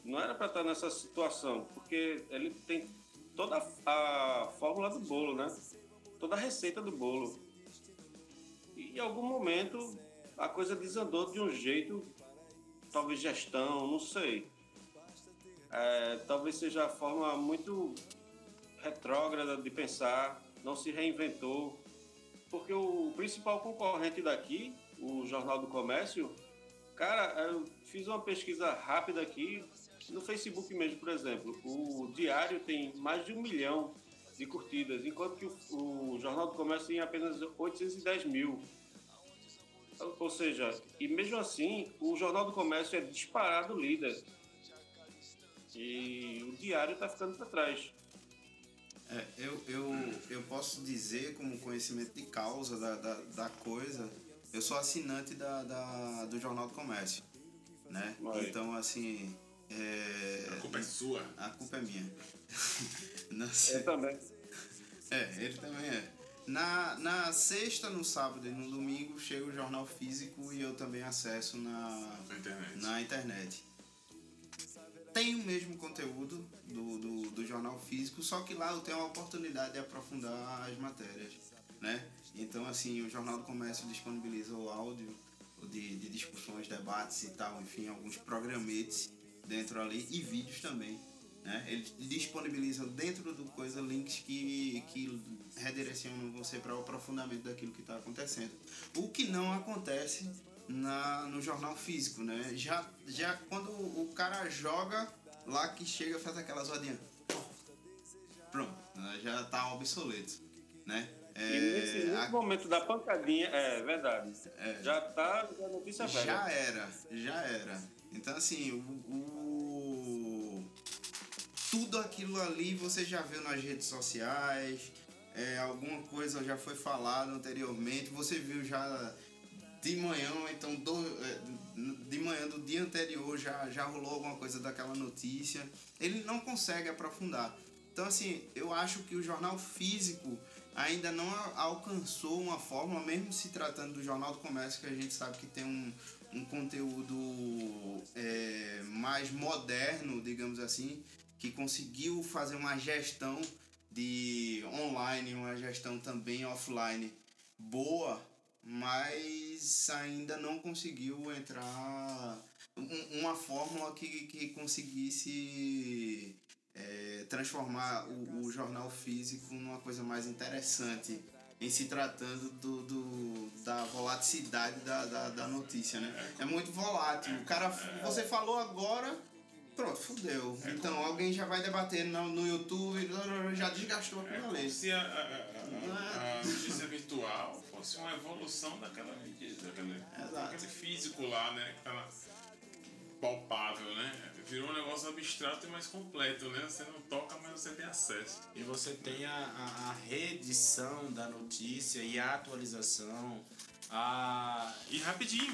Não era para estar nessa situação, porque ele tem toda a, a fórmula do bolo, né? Toda a receita do bolo. E em algum momento a coisa desandou de um jeito, talvez gestão, não sei. É, talvez seja a forma muito retrógrada de pensar, não se reinventou, porque o principal concorrente daqui, o Jornal do Comércio, cara, eu fiz uma pesquisa rápida aqui, no Facebook mesmo, por exemplo, o Diário tem mais de um milhão de curtidas, enquanto que o, o Jornal do Comércio tem apenas 810 mil. Ou seja, e mesmo assim, o Jornal do Comércio é disparado líder. E o Diário está ficando para trás. É, eu, eu, eu posso dizer, como conhecimento de causa da, da, da coisa, eu sou assinante da, da, do Jornal do Comércio. Né? Então, assim, É, A culpa é sua. a culpa é minha. Na Eu se- também. É, ele também é. Na, na sexta, no sábado e no domingo chega o jornal físico e eu também acesso na, Na internet. na internet. Tem o mesmo conteúdo do, do, do jornal físico, só que lá eu tenho a oportunidade de aprofundar as matérias, né? Então, assim, o Jornal do Comércio disponibiliza o áudio de, de discussões, debates e tal, enfim, alguns programetes dentro ali e vídeos também, né? Ele disponibiliza dentro do coisa links que, que redirecionam você para o aprofundamento daquilo que está acontecendo. O que não acontece na, no jornal físico, né? Já, já quando o cara joga lá que chega faz aquelas rodinhas. Pronto, né? já tá obsoleto, né? E nesse, É, nesse a- momento da pancadinha, é verdade. Já tá já é notícia velha. já era, já era. Então assim, o, o- tudo aquilo ali você já viu nas redes sociais, é, alguma coisa já foi falado anteriormente, você viu já de manhã, então do, é, de manhã do dia anterior já, já rolou alguma coisa daquela notícia. Ele não consegue aprofundar. Então assim, eu acho que o jornal físico ainda não alcançou uma forma, mesmo se tratando do Jornal do Comércio, que a gente sabe que tem um, um conteúdo é, mais moderno, digamos assim, que conseguiu fazer uma gestão de online, uma gestão também offline boa, mas ainda não conseguiu entrar um- uma fórmula que, que conseguisse é, transformar o, o jornal físico numa coisa mais interessante em se tratando do, do- da volaticidade da, da, da notícia, né? É muito volátil. O cara, você falou agora, pronto, fudeu. Então alguém já vai debater no, no YouTube, já desgastou É como ali. se a, a, a- a notícia virtual fosse uma evolução daquela mídia, daquele, Exato. daquele físico lá, né? Que tá lá, palpável, né? Virou um negócio abstrato e mais completo, né? Você não toca, mas você tem acesso. E você tem a, a, a reedição da notícia e a atualização a, E rapidinho.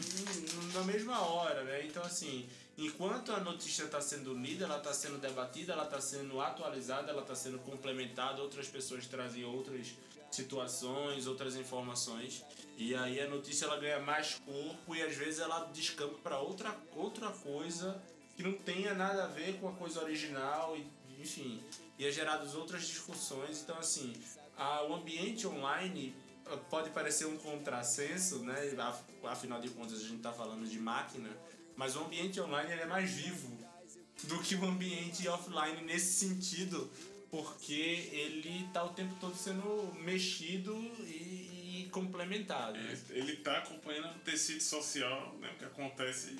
na mesma hora, né? Então, assim, enquanto a notícia está sendo lida, ela está sendo debatida, ela está sendo atualizada, ela está sendo complementada, outras pessoas trazem outras situações, outras informações. E aí a notícia ela ganha mais corpo e às vezes ela descamba para outra, outra coisa que não tenha nada a ver com a coisa original, e, enfim. E é geradas outras discussões. Então, assim, a, o ambiente online ah, pode parecer um contrassenso, né? Af- Afinal de contas, a gente está falando de máquina, mas o ambiente online é mais vivo do que o ambiente offline nesse sentido, porque ele tá o tempo todo sendo mexido e, e complementado. né? Ele tá acompanhando o tecido social, né? O que acontece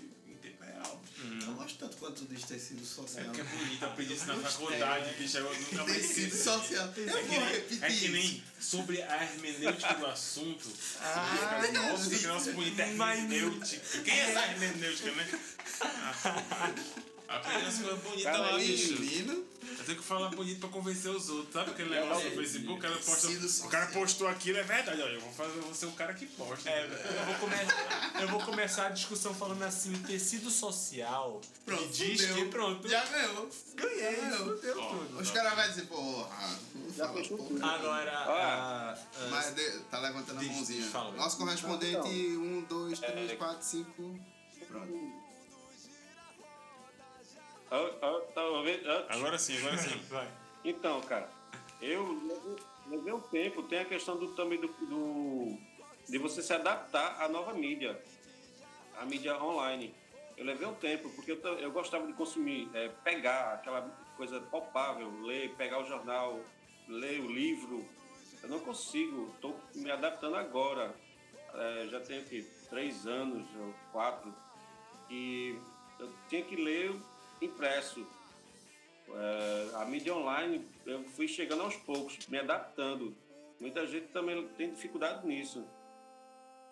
real. Eu gosto tanto quanto diz tecido É social. porque é bonito, eu aprendi isso na faculdade, que chegou nunca mais esqueci. social. Eu É vou que, nem, repetir é que nem sobre a hermenêutica do assunto. Ah, Nossa, que nosso bonito é hermenêutica. Quem é essa hermenêutica, né? Ah, Aprendi as coisas bonitas lá, bicho. Menino, Eu tenho que falar bonito pra convencer os outros. Sabe aquele negócio no Facebook? O cara, posta, o cara postou aquilo, é verdade. Olha, eu vou, fazer, eu vou ser o cara que posta. É, eu, vou come- eu vou começar a discussão falando assim, o tecido social pronto, me diz fudeu. que pronto, Já ganhou. ganhei, fudeu tudo. Os caras vão dizer, porra, Já fechou tudo. Agora, Ah, a- a- Mas de- tá levantando a mãozinha. fala. Nosso correspondente, Não, um, dois, três, É. quatro, cinco. Pronto. Ah, ah, tá ouvindo? Ah, Agora sim, agora sim. vai. Então, cara, eu levei- um tempo, tem a questão do, também do, do- de você se adaptar à nova mídia, à mídia online. Eu levei um tempo, porque eu, eu gostava de consumir, é, pegar aquela coisa palpável, ler, pegar o jornal, ler o livro. Eu não consigo, estou me adaptando agora. É, já tenho aqui três anos ou quatro, e eu tinha que ler impresso. É, a mídia online, eu fui chegando aos poucos, me adaptando. Muita gente também tem dificuldade nisso.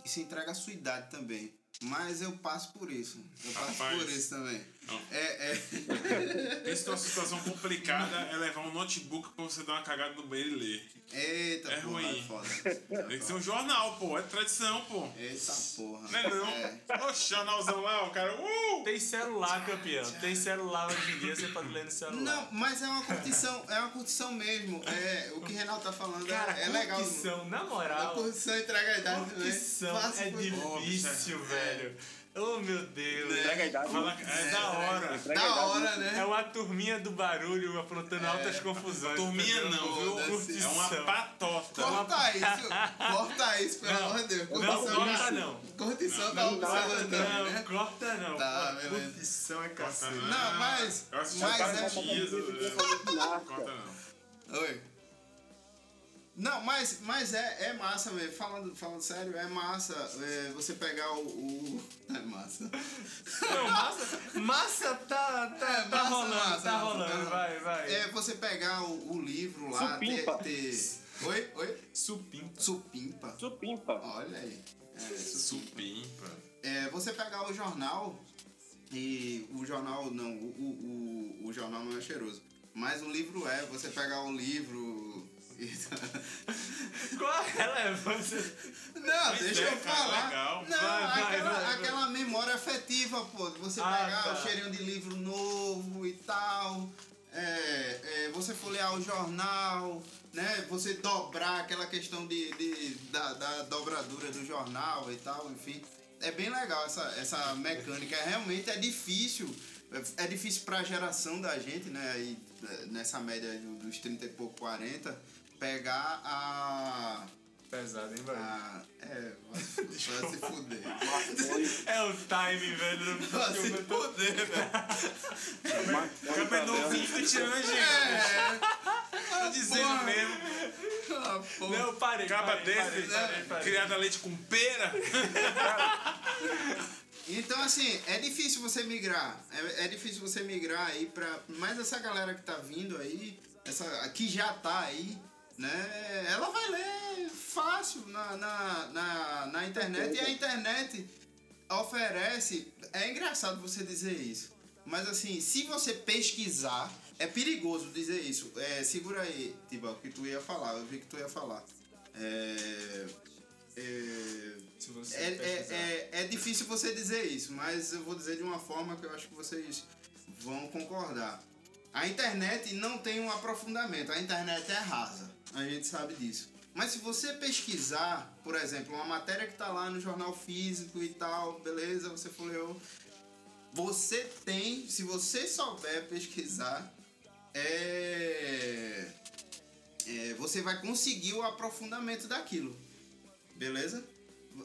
Isso entrega a sua idade também. Mas eu passo por isso. Eu passo Rapaz. por isso também. É, é. Pensa numa situação complicada é levar um notebook pra você dar uma cagada no banheiro e ler. Eita, É porra, ruim. é foda. Tem que ser um jornal, pô. É tradição, pô. Eita porra. Não é não? É. Oxe, jornalzão lá, o cara. Uh! Tem celular, campeão. Tem celular hoje em dia, você pode ler no celular. Não, mas é uma curtição, é uma curtição mesmo. É, o que o Renato tá falando Cara, é, é legal. curtição, na A moral, curtição entrega a idade também. curtição é por- difícil, velho. Oh, meu Deus. Entrega a idade. Fala- é da hora. Entrega Da idade. hora, né? É uma turminha do barulho aprontando altas confusões. Turminha não. É uma patota. Corta isso, corta isso, pelo amor de Deus. Não, corta não. Curtição tá Não, não, né? corta não. Tá, beleza. Curtição é Corta cacete. Não, mas- Eu assisti mas vários é- eu- Corta não. Oi. Não, mas, mas é, é massa mesmo. Falando, falando sério, é massa é, você pegar o, o- É massa. Não, massa, massa tá, tá, É, tá massa, rolando, massa, tá massa, rolando, tá vai, vai. É você pegar o, o livro lá, ter, Supimpa. ter. Oi? Oi? Supimpa. Supimpa. Supimpa. Olha aí. É, Supimpa. é, você pegar o jornal e o jornal não, o, o, o, o jornal não é cheiroso. Mas o livro é, você pegar o livro. Qual a relevância? Não, Mas deixa é, eu falar. legal. Não, Vai, aquela, vai, vai. aquela memória afetiva, pô. Você Ah, pegar tá. o cheirinho de livro novo e tal. É, é, você folhear o jornal, né? Você dobrar aquela questão de, de- da, da dobradura do jornal e tal, enfim. É bem legal essa, essa mecânica. Realmente é difícil. É é difícil pra geração da gente, né? Aí, é, nessa média dos 30 e pouco, 40, pegar a. Pesado, hein, velho? a é, vai se, vai se fuder. É o time, velho. Vai se fuder, velho. Acaba novinho tá tirando a gente. É, Tá dizendo porra. mesmo. ah, porra. Não, parei, Acaba parei, desse, parei, parei, parei. criado a leite com pera. Então, assim, é difícil você migrar. É, é difícil você migrar aí pra. Mas essa galera que tá vindo aí, essa, que já tá aí, né? Ela vai ler fácil na, na, na, na internet. E a internet oferece. É engraçado você dizer isso. Mas assim, se você pesquisar, é perigoso dizer isso. É, segura aí, Tibal, que tu ia falar, eu vi que tu ia falar. É. É, é, é, é, é difícil você dizer isso, mas eu vou dizer de uma forma que eu acho que vocês vão concordar. A internet não tem um aprofundamento, a internet é rasa, a gente sabe disso. Mas se você pesquisar, por exemplo, uma matéria que está lá no jornal físico e tal, beleza, você folheou. Você tem, se você souber pesquisar, é, é, você vai conseguir o aprofundamento daquilo. Beleza?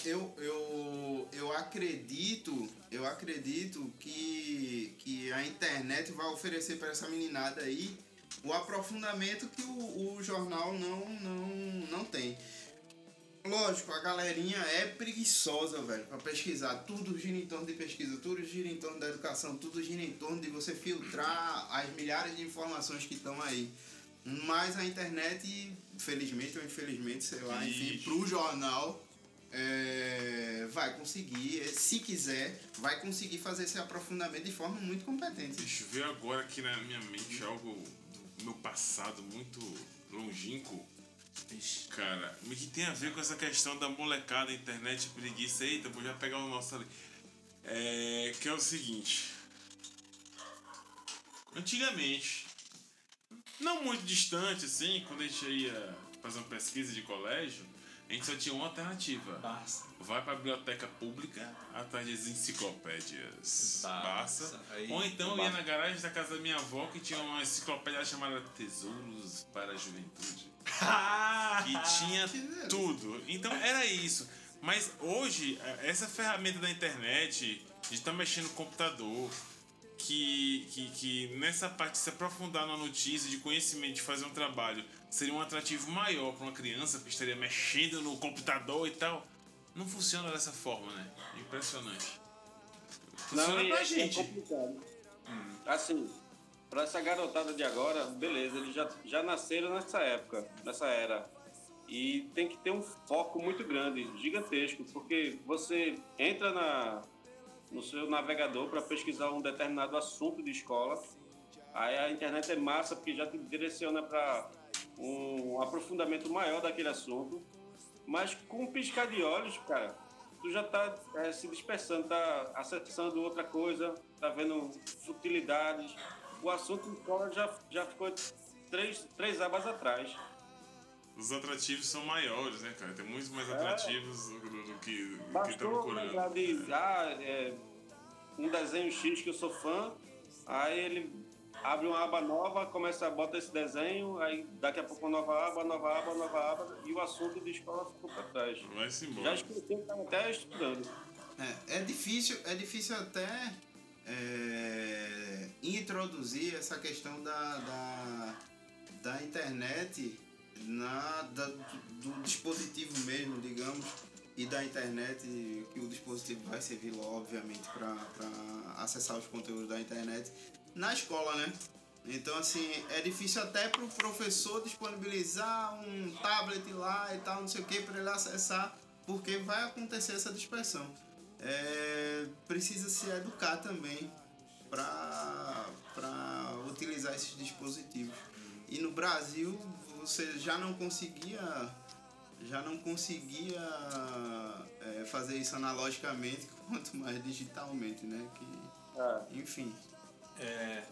Eu, eu, eu acredito, eu acredito que, que a internet vai oferecer para essa meninada aí o aprofundamento que o, o jornal não, não, não tem. Lógico, a galerinha é preguiçosa, velho, pra pesquisar. Tudo gira em torno de pesquisa, tudo gira em torno da educação, tudo gira em torno de você filtrar as milhares de informações que estão aí. Mas a internet, felizmente ou infelizmente, sei lá, enfim, pro jornal, é, vai conseguir, se quiser, vai conseguir fazer esse aprofundamento de forma muito competente. Deixa eu ver agora aqui na minha mente algo do meu passado muito longínquo. Cara, o que tem a ver com essa questão da molecada, internet, preguiça? Eita, vou já pegar o nosso ali. É, que é o seguinte. Antigamente, não muito distante assim, quando a gente ia fazer uma pesquisa de colégio, a gente só tinha uma alternativa. Basta. Vai pra biblioteca pública atrás das enciclopédias. Tá, Basta. aí- Ou então ia na garagem da casa da minha avó que tinha uma enciclopédia chamada Tesouros para a Juventude. Que tinha tudo. Então era isso. Mas hoje, essa ferramenta da internet, de estar mexendo no computador, que, que, que nessa parte de se aprofundar na notícia, de conhecimento, de fazer um trabalho, seria um atrativo maior para uma criança que estaria mexendo no computador e tal. Não funciona dessa forma, né? Impressionante. Funciona e pra é- gente. É complicado. Assim, pra essa garotada de agora, beleza, eles já, já nasceram nessa época, nessa era. E tem que ter um foco muito grande, gigantesco, porque você entra na, no seu navegador para pesquisar um determinado assunto de escola. Aí a internet é massa porque já te direciona para um aprofundamento maior daquele assunto. Mas com um piscar de olhos, cara, tu já tá é, se dispersando, tá acessando outra coisa, tá vendo futilidades. O assunto já, já ficou três, três abas atrás os atrativos são maiores, né, cara? Tem muitos mais é. atrativos do, do, do que, do que tá procurando. De, ah, é, um desenho X que eu sou fã, aí ele abre uma aba nova, começa a botar esse desenho, aí daqui a pouco uma nova aba, nova aba, nova aba, e o assunto de escola ficou para trás. Vai-se embora. Já esqueci que até estudando. É, é difícil, é difícil até é, introduzir essa questão da, da, da internet na, da, do dispositivo mesmo, digamos, e da internet, que o dispositivo vai servir, obviamente, para acessar os conteúdos da internet na escola, né? Então, assim, é difícil até para o professor disponibilizar um tablet lá e tal, não sei o que, para ele acessar, porque vai acontecer essa dispersão. É, precisa se educar também para utilizar esses dispositivos. E no Brasil, você já não conseguia já não conseguia é, fazer isso analogicamente quanto mais digitalmente, né? Que, é. Enfim. É,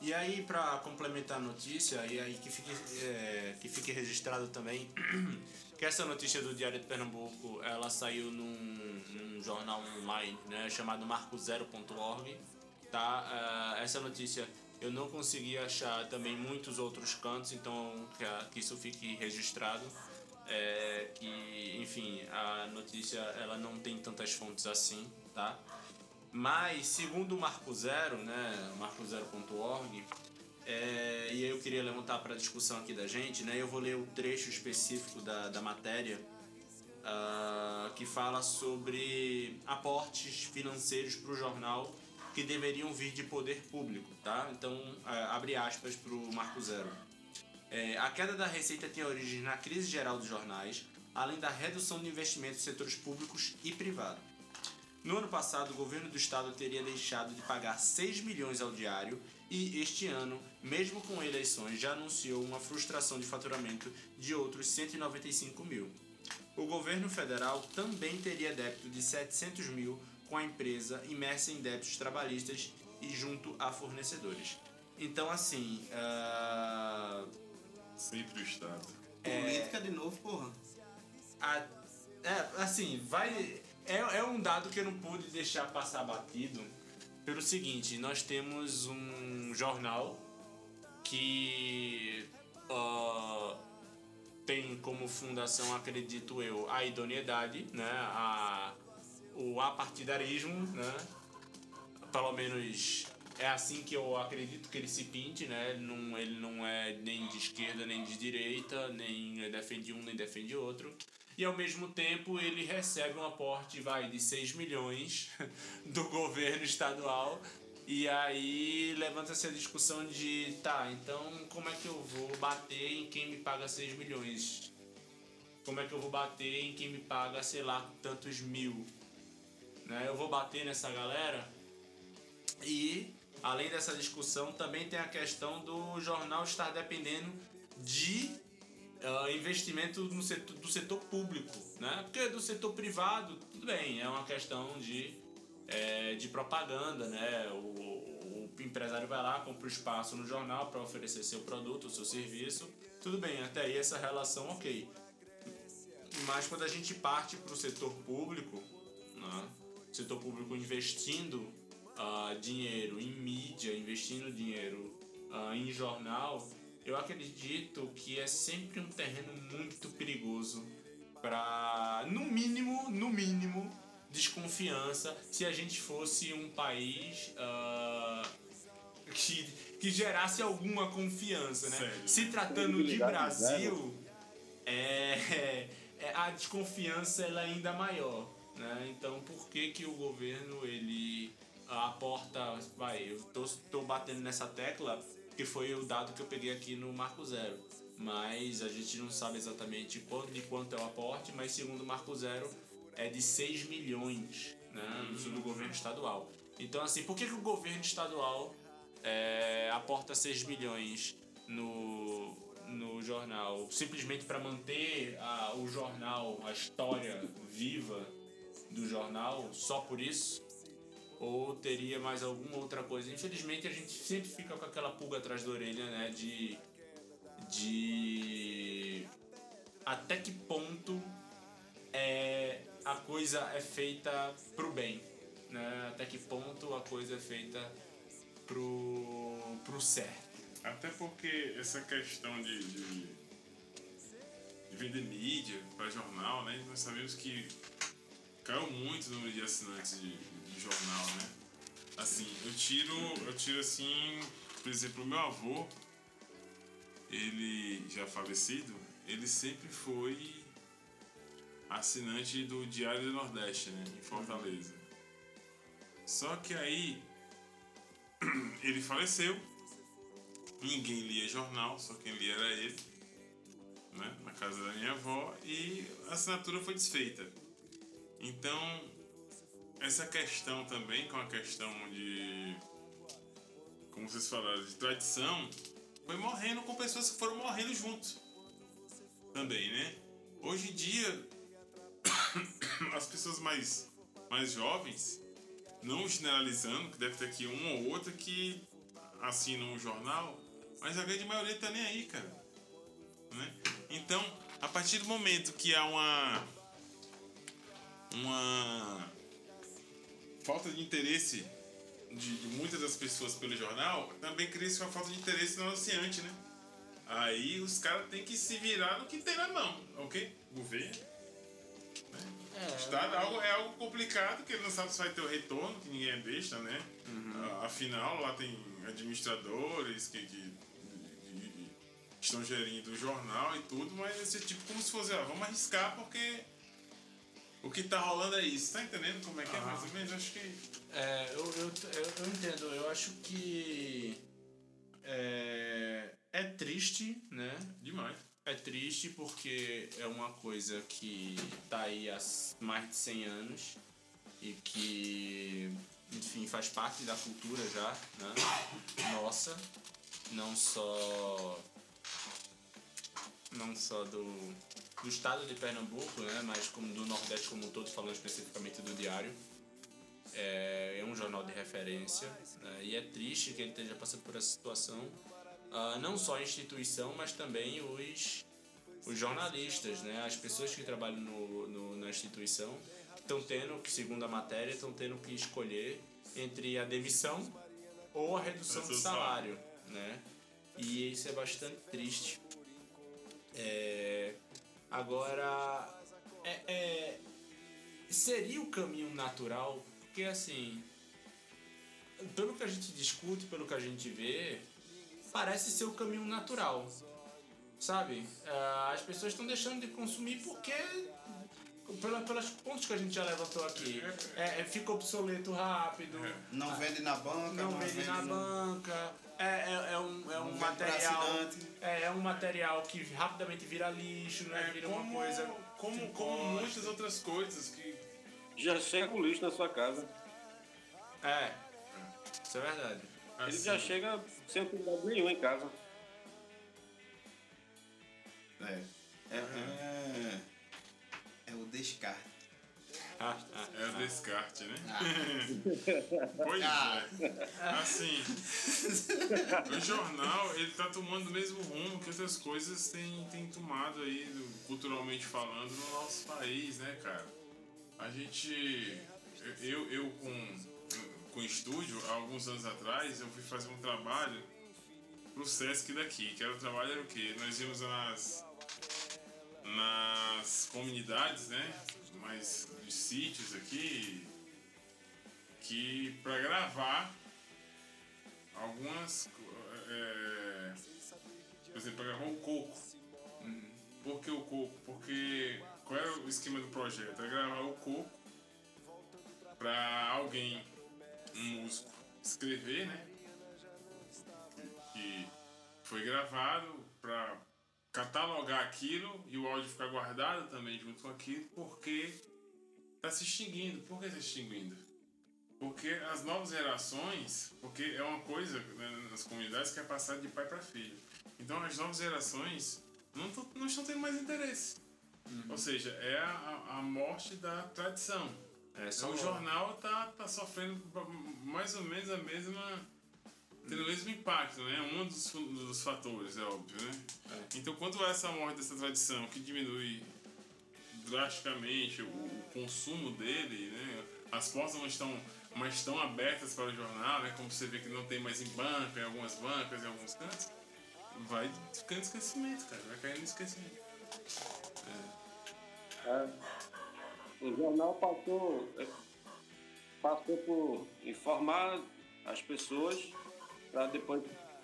e aí, para complementar a notícia, e aí que fique, é, que fique registrado também, que essa notícia do Diário de Pernambuco, ela saiu num, num jornal online, né, chamado marcozero.org, tá? Uh, essa notícia eu não consegui achar também muitos outros cantos, então que, a, que isso fique registrado. É, que, enfim, a notícia ela não tem tantas fontes assim, tá? Mas, segundo o Marco Zero, né, marcozero.org, é, e eu queria levantar para a discussão aqui da gente, né, eu vou ler o trecho específico da, da matéria uh, que fala sobre aportes financeiros para o jornal que deveriam vir de poder público, tá? Então, é, abre aspas para o Marco Zero. É, a queda da receita tem origem na crise geral dos jornais, além da redução de investimentos em setores públicos e privados. No ano passado, o governo do estado teria deixado de pagar 6 milhões ao diário e este ano, mesmo com eleições, já anunciou uma frustração de faturamento de outros 195 mil. O governo federal também teria débito de 700 mil com a empresa imersa em débitos trabalhistas e junto a fornecedores. Então, assim. Uh... Sempre o Estado. É... Política de novo, porra. A... É, assim, vai. É, é um dado que eu não pude deixar passar batido. Pelo seguinte, nós temos um jornal que uh, tem como fundação, acredito eu, a idoneidade, né? A o apartidarismo, né? Pelo menos é assim que eu acredito que ele se pinte, né? Não, ele não é nem de esquerda nem de direita, nem defende um nem defende outro. E ao mesmo tempo ele recebe um aporte vai, de 6 milhões do governo estadual. E aí levanta-se a discussão de tá, então como é que eu vou bater em quem me paga 6 milhões? Como é que eu vou bater em quem me paga, sei lá, tantos mil? né? Eu vou bater nessa galera. E além dessa discussão, também tem a questão do jornal estar dependendo de uh, investimento no setor, do setor público, né? Porque do setor privado, tudo bem, é uma questão de, é, de propaganda, né? O, o empresário vai lá, compra o espaço no jornal para oferecer seu produto, seu serviço, tudo bem, até aí essa relação ok. Mas quando a gente parte para o setor público, né? setor público investindo uh, dinheiro em mídia, investindo dinheiro uh, em jornal, eu acredito que é sempre um terreno muito perigoso para, no mínimo, no mínimo, desconfiança se a gente fosse um país uh, que, que gerasse alguma confiança, né? Sério? Se tratando de Brasil, é, é, a desconfiança ela é ainda maior. Né? Então, por que, que o governo ele aporta. Vai, eu tô, tô batendo nessa tecla que foi o dado que eu peguei aqui no Marco Zero. Mas a gente não sabe exatamente quanto, de quanto é o aporte, mas segundo o Marco Zero é de 6 milhões. né, do governo estadual. Então, assim, por que, que o governo estadual é, aporta 6 milhões no, no jornal? Simplesmente para manter a, o jornal, a história viva do jornal, só por isso? Ou teria mais alguma outra coisa? Infelizmente, a gente sempre fica com aquela pulga atrás da orelha, né? De. De. Até que ponto é, a coisa é feita pro bem né? Até que ponto a coisa é feita pro, pro certo. Até porque essa questão de, de, de vender mídia para jornal, né? Nós sabemos que caiu muito o número de assinantes de, jornal, né? Assim, eu tiro, eu tiro assim, por exemplo, o meu avô, ele já falecido, ele sempre foi assinante do Diário do Nordeste, né? Em Fortaleza. Só que aí ele faleceu, ninguém lia jornal, só quem lia era ele, né, na casa da minha avó, e a assinatura foi desfeita. Então, essa questão também, com a questão de, como vocês falaram, de tradição, foi morrendo com pessoas que foram morrendo juntos. Também, né? Hoje em dia, as pessoas mais, mais jovens não generalizando, que deve ter aqui um ou outro que assina um jornal, mas a grande maioria tá nem aí, cara. Né? Então, a partir do momento que há uma uma falta de interesse de, de muitas das pessoas pelo jornal, também cria-se uma falta de interesse no anunciante, né? Aí os caras têm que se virar no que tem na mão, ok? Governo é. Estado é algo, é algo complicado, que ele não sabe se vai ter o retorno, que ninguém é besta, né? Uhum. Afinal, lá tem administradores que, que, que, estão gerindo o jornal e tudo, mas esse tipo como se fosse, ó, vamos arriscar porque o que tá rolando é isso. Tá entendendo como é que é mais ou menos? Acho que. É, eu, eu, eu, eu entendo. Eu acho que. É, é triste, né? Demais. É triste porque é uma coisa que tá aí há mais de 100 anos e que, enfim, faz parte da cultura já, né? Nossa, não só não só do, do estado de Pernambuco, né, mas como do Nordeste como um todo, falando especificamente do Diário. É, é um jornal de referência né, e é triste que ele esteja passando por essa situação uh, não só a instituição, mas também os, os jornalistas, né? as pessoas que trabalham no, no na instituição estão tendo, segundo a matéria, estão tendo que escolher entre a demissão ou a redução do salário, né? E isso é bastante triste. É... Agora, é, é... seria o caminho natural, porque assim, pelo que a gente discute, pelo que a gente vê, parece ser o caminho natural. Sabe? Uh, as pessoas estão deixando de consumir porque. Pela, pelas pontos que a gente já levantou aqui. É, é, fica obsoleto rápido. Não vende na banca. Não, não vende, vende, na no... banca. É, é, é um, é um material. É, é um material que rapidamente vira lixo, né? É, vira como, uma coisa. Como, como muitas outras coisas que. Já chega o lixo na sua casa. É. Isso é verdade. Assim. Ele já chega sem cuidado nenhum em casa. É. É, é, é o descarte. é o descarte, né? Ah. pois ah. é. Assim, o jornal, ele tá tomando o mesmo rumo que outras coisas têm, têm tomado aí, culturalmente falando, no nosso país, né, cara? A gente... Eu, eu com com estúdio, há alguns anos atrás, eu fui fazer um trabalho pro Sesc daqui, que era o trabalho era o quê? Nós íamos nas, nas comunidades, né? Mais de sítios aqui, que para gravar algumas. É, por exemplo, gravar o coco. Por que o coco? Porque qual era o esquema do projeto? Era gravar o coco para alguém um músico escrever, né? Que foi gravado para catalogar aquilo e o áudio ficar guardado também junto com aquilo, porque tá se extinguindo. Por que tá se extinguindo? Porque as novas gerações, porque é uma coisa né, nas comunidades que é passar de pai para filho. Então as novas gerações não, tão, não estão tendo mais interesse. Ou seja, é a, a morte da tradição. É, o jornal tá, tá sofrendo mais ou menos a mesma. Tendo o mesmo impacto, né? Um dos, dos fatores, é óbvio, né? Então, quando há essa morte dessa tradição que diminui drasticamente o, o consumo dele, né? As portas não estão mais tão abertas para o jornal, né? Como você vê que não tem mais em banca, em algumas bancas, em alguns cantos, vai ficando esquecimento, cara. Vai caindo esquecimento. É. O jornal passou, é, passou por informar as pessoas para depois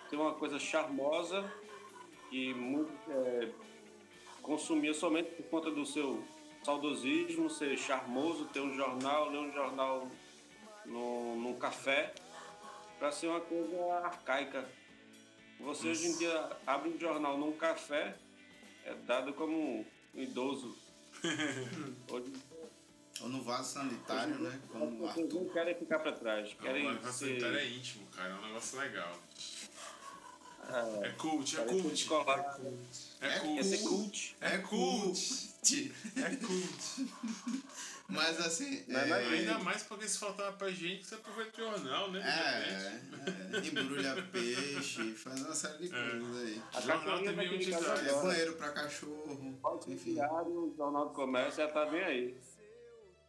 ter uma coisa charmosa que muito é, consumia somente por conta do seu saudosismo, ser charmoso, ter um jornal, ler um jornal no, num café, para ser uma coisa arcaica. Você hoje em dia abre um jornal num café, é dado como um idoso. Hoje Ou no vaso sanitário, né? Como o Vocês Arthur. não querem ficar para trás, querem Agora, facilitar é ser... íntimo, cara. É um negócio legal. É, É cult, é querem ser cult. É Quer ser cult. cult. É cult. É cult. Mas assim. É, Ainda mais porque se faltava pra gente, você aproveita o jornal, né? É, é, embrulha peixe, faz uma série de É. coisas aí. A Jornal também utilidade. caso É banheiro pra cachorro, enfim. diário, o Jornal do Comércio já tá bem aí.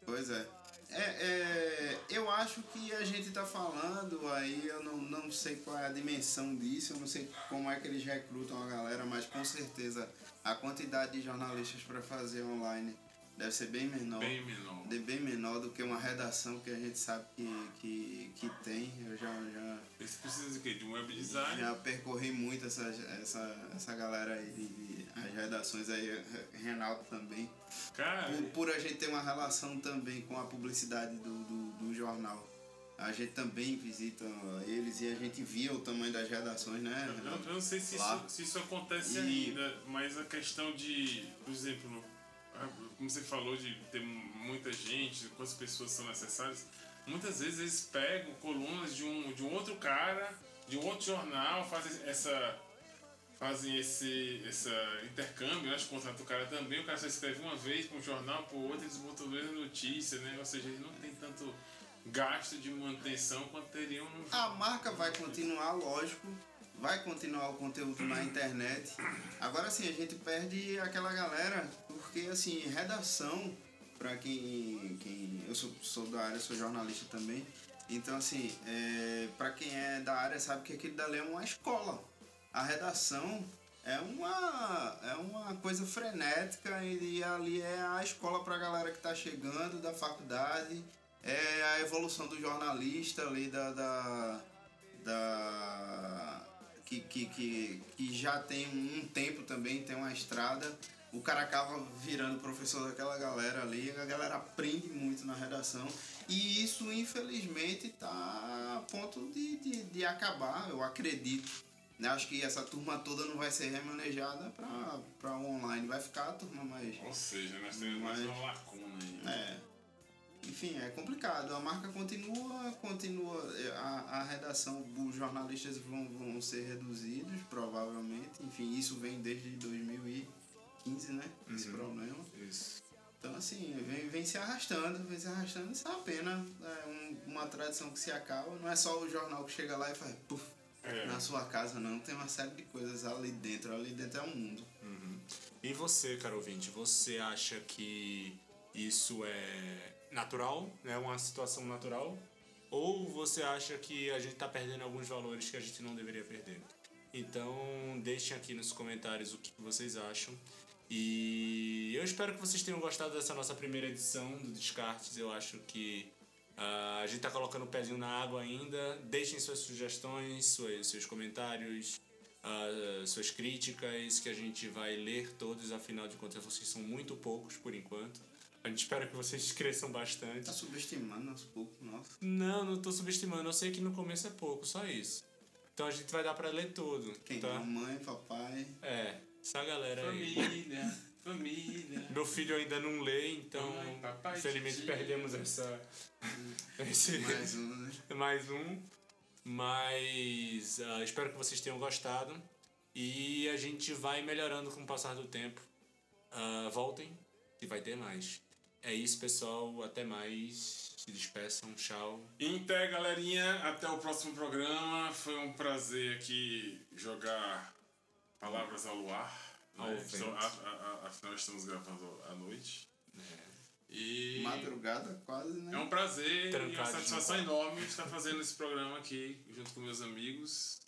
Pois é. É, é, eu acho que a gente tá falando aí, eu não, não sei qual é a dimensão disso, eu não sei como é que eles recrutam a galera, mas com certeza a quantidade de jornalistas para fazer online deve ser bem menor. Bem menor. de bem menor do que uma redação que a gente sabe que, que, que tem. Eu já, já, Esse precisa de quê? De um web design? já percorri muito essa, essa, essa galera aí, de, de- as redações aí, Renato também. Cara, Por, por a gente ter uma relação também com a publicidade do, do, do jornal. A gente também visita eles e a gente via o tamanho das redações, né? eu, eu não sei se isso, se isso acontece E- ainda, mas a questão de, por exemplo, ah, como você falou de ter muita gente, quantas pessoas são necessárias, muitas vezes eles pegam colunas de um, de um outro cara, de um outro jornal, fazem essa fazem esse essa intercâmbio, né? contrata o cara também, o cara só escreve uma vez para um jornal, para o outro, eles botam a mesma notícia, né? Ou seja, eles não tem tanto gasto de manutenção quanto teriam no A marca vai continuar, lógico, vai continuar o conteúdo na internet. Agora sim, a gente perde aquela galera, porque assim, redação, para quem, quem. Eu sou, sou da área, sou jornalista também. Então, assim, é, para quem é da área sabe que aquilo dali é uma escola. A redação é uma, é uma coisa frenética e, ali é a escola para a galera que está chegando da faculdade, é a evolução do jornalista ali da. da, da que, que, que, que já tem um tempo também, tem uma estrada. O cara acaba virando professor daquela galera ali, a galera aprende muito na redação. E isso, infelizmente, está a ponto de, de, de acabar, eu acredito. Né? Acho que essa turma toda não vai ser remanejada para o online, vai ficar a turma mais. Ou seja, nós temos mais Mas- uma lacuna aí. É. Enfim, é complicado. A marca continua, continua. A, a redação, os jornalistas vão, vão ser reduzidos, provavelmente. Enfim, isso vem desde 2015, né? Esse problema. Isso. Então, assim, vem, vem se arrastando, vem se arrastando. Isso é uma pena. É um- uma tradição que se acaba. Não é só o jornal que chega lá e faz É. na sua casa, não. Tem uma série de coisas ali dentro. Ali dentro é um mundo. E você, caro ouvinte, você acha que isso é natural, é uma situação natural? Ou você acha que a gente está perdendo alguns valores que a gente não deveria perder? Então, deixem aqui nos comentários o que vocês acham. E eu espero que vocês tenham gostado dessa nossa primeira edição do Descartes. Eu acho que ah, a gente está colocando o pezinho na água ainda. Deixem suas sugestões, suas, seus comentários, ah, suas críticas, que a gente vai ler todos, afinal de contas vocês são muito poucos por enquanto. A gente espera que vocês cresçam bastante. Tá subestimando aos poucos, nossa. Não, não tô subestimando. Eu sei que no começo é pouco, só isso. Então a gente vai dar pra ler tudo, Quem? tá? Mamãe, papai. É, essa galera aí. Família. família. Meu filho ainda não lê, então papai, infelizmente perdemos essa. esse, Mais um, né? mais um. Mas ah, espero que vocês tenham gostado. E a gente vai melhorando com o passar do tempo. Ah, voltem, que vai ter mais. É isso, pessoal. Até mais. Se despeçam. Tchau. Então, galerinha, até o próximo programa. Foi um prazer aqui jogar palavras ao luar. Né? Então, a- a- a- afinal, estamos gravando à noite. E Madrugada quase, né? é um prazer e uma satisfação no enorme estar fazendo esse programa aqui junto com meus amigos.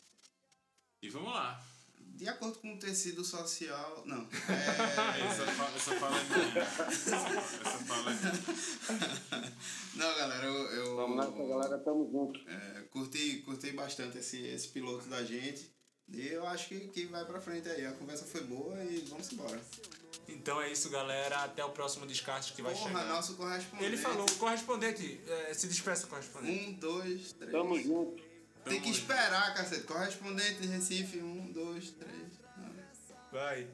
E vamos lá. De acordo com o tecido social. Não. É, É... essa, fa- essa fala é minha. Essa, fala é minha. Não, galera, eu. eu Vamos nessa, galera. Tamo junto. é, curti, curti bastante esse, esse piloto da gente. E eu acho que, que vai pra frente aí. A conversa foi boa e vamos embora. Então é isso, galera. Até o próximo descarte que vai Porra, chegar. nosso correspondente. Ele falou, correspondente, é, se despeça, correspondente. Um, dois, três. Tamo junto. Tem que esperar, cacete. Correspondente de Recife. Um, dois, três. Vai.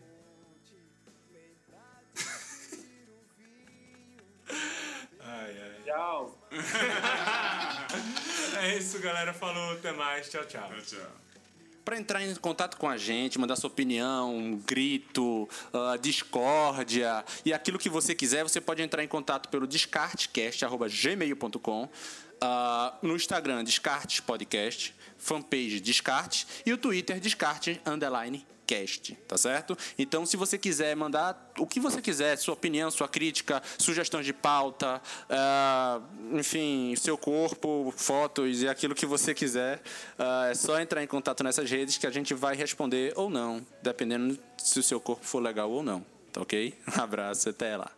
ai, ai. Tchau. É isso, galera. Falou, até mais. Tchau, tchau. Tchau, tchau. Para entrar em contato com a gente, mandar sua opinião, um grito, ah, discórdia e aquilo que você quiser, você pode entrar em contato pelo descartecast.gmail.com, ah, no Instagram Descartes Podcast, fanpage Descartes e o Twitter Descarte Underline Cast, tá certo? Então, se você quiser mandar o que você quiser, sua opinião, sua crítica, sugestões de pauta, ah, enfim, seu corpo, fotos e aquilo que você quiser, ah, é só entrar em contato nessas redes que a gente vai responder ou não, dependendo se o seu corpo for legal ou não, tá ok? Um abraço, até lá.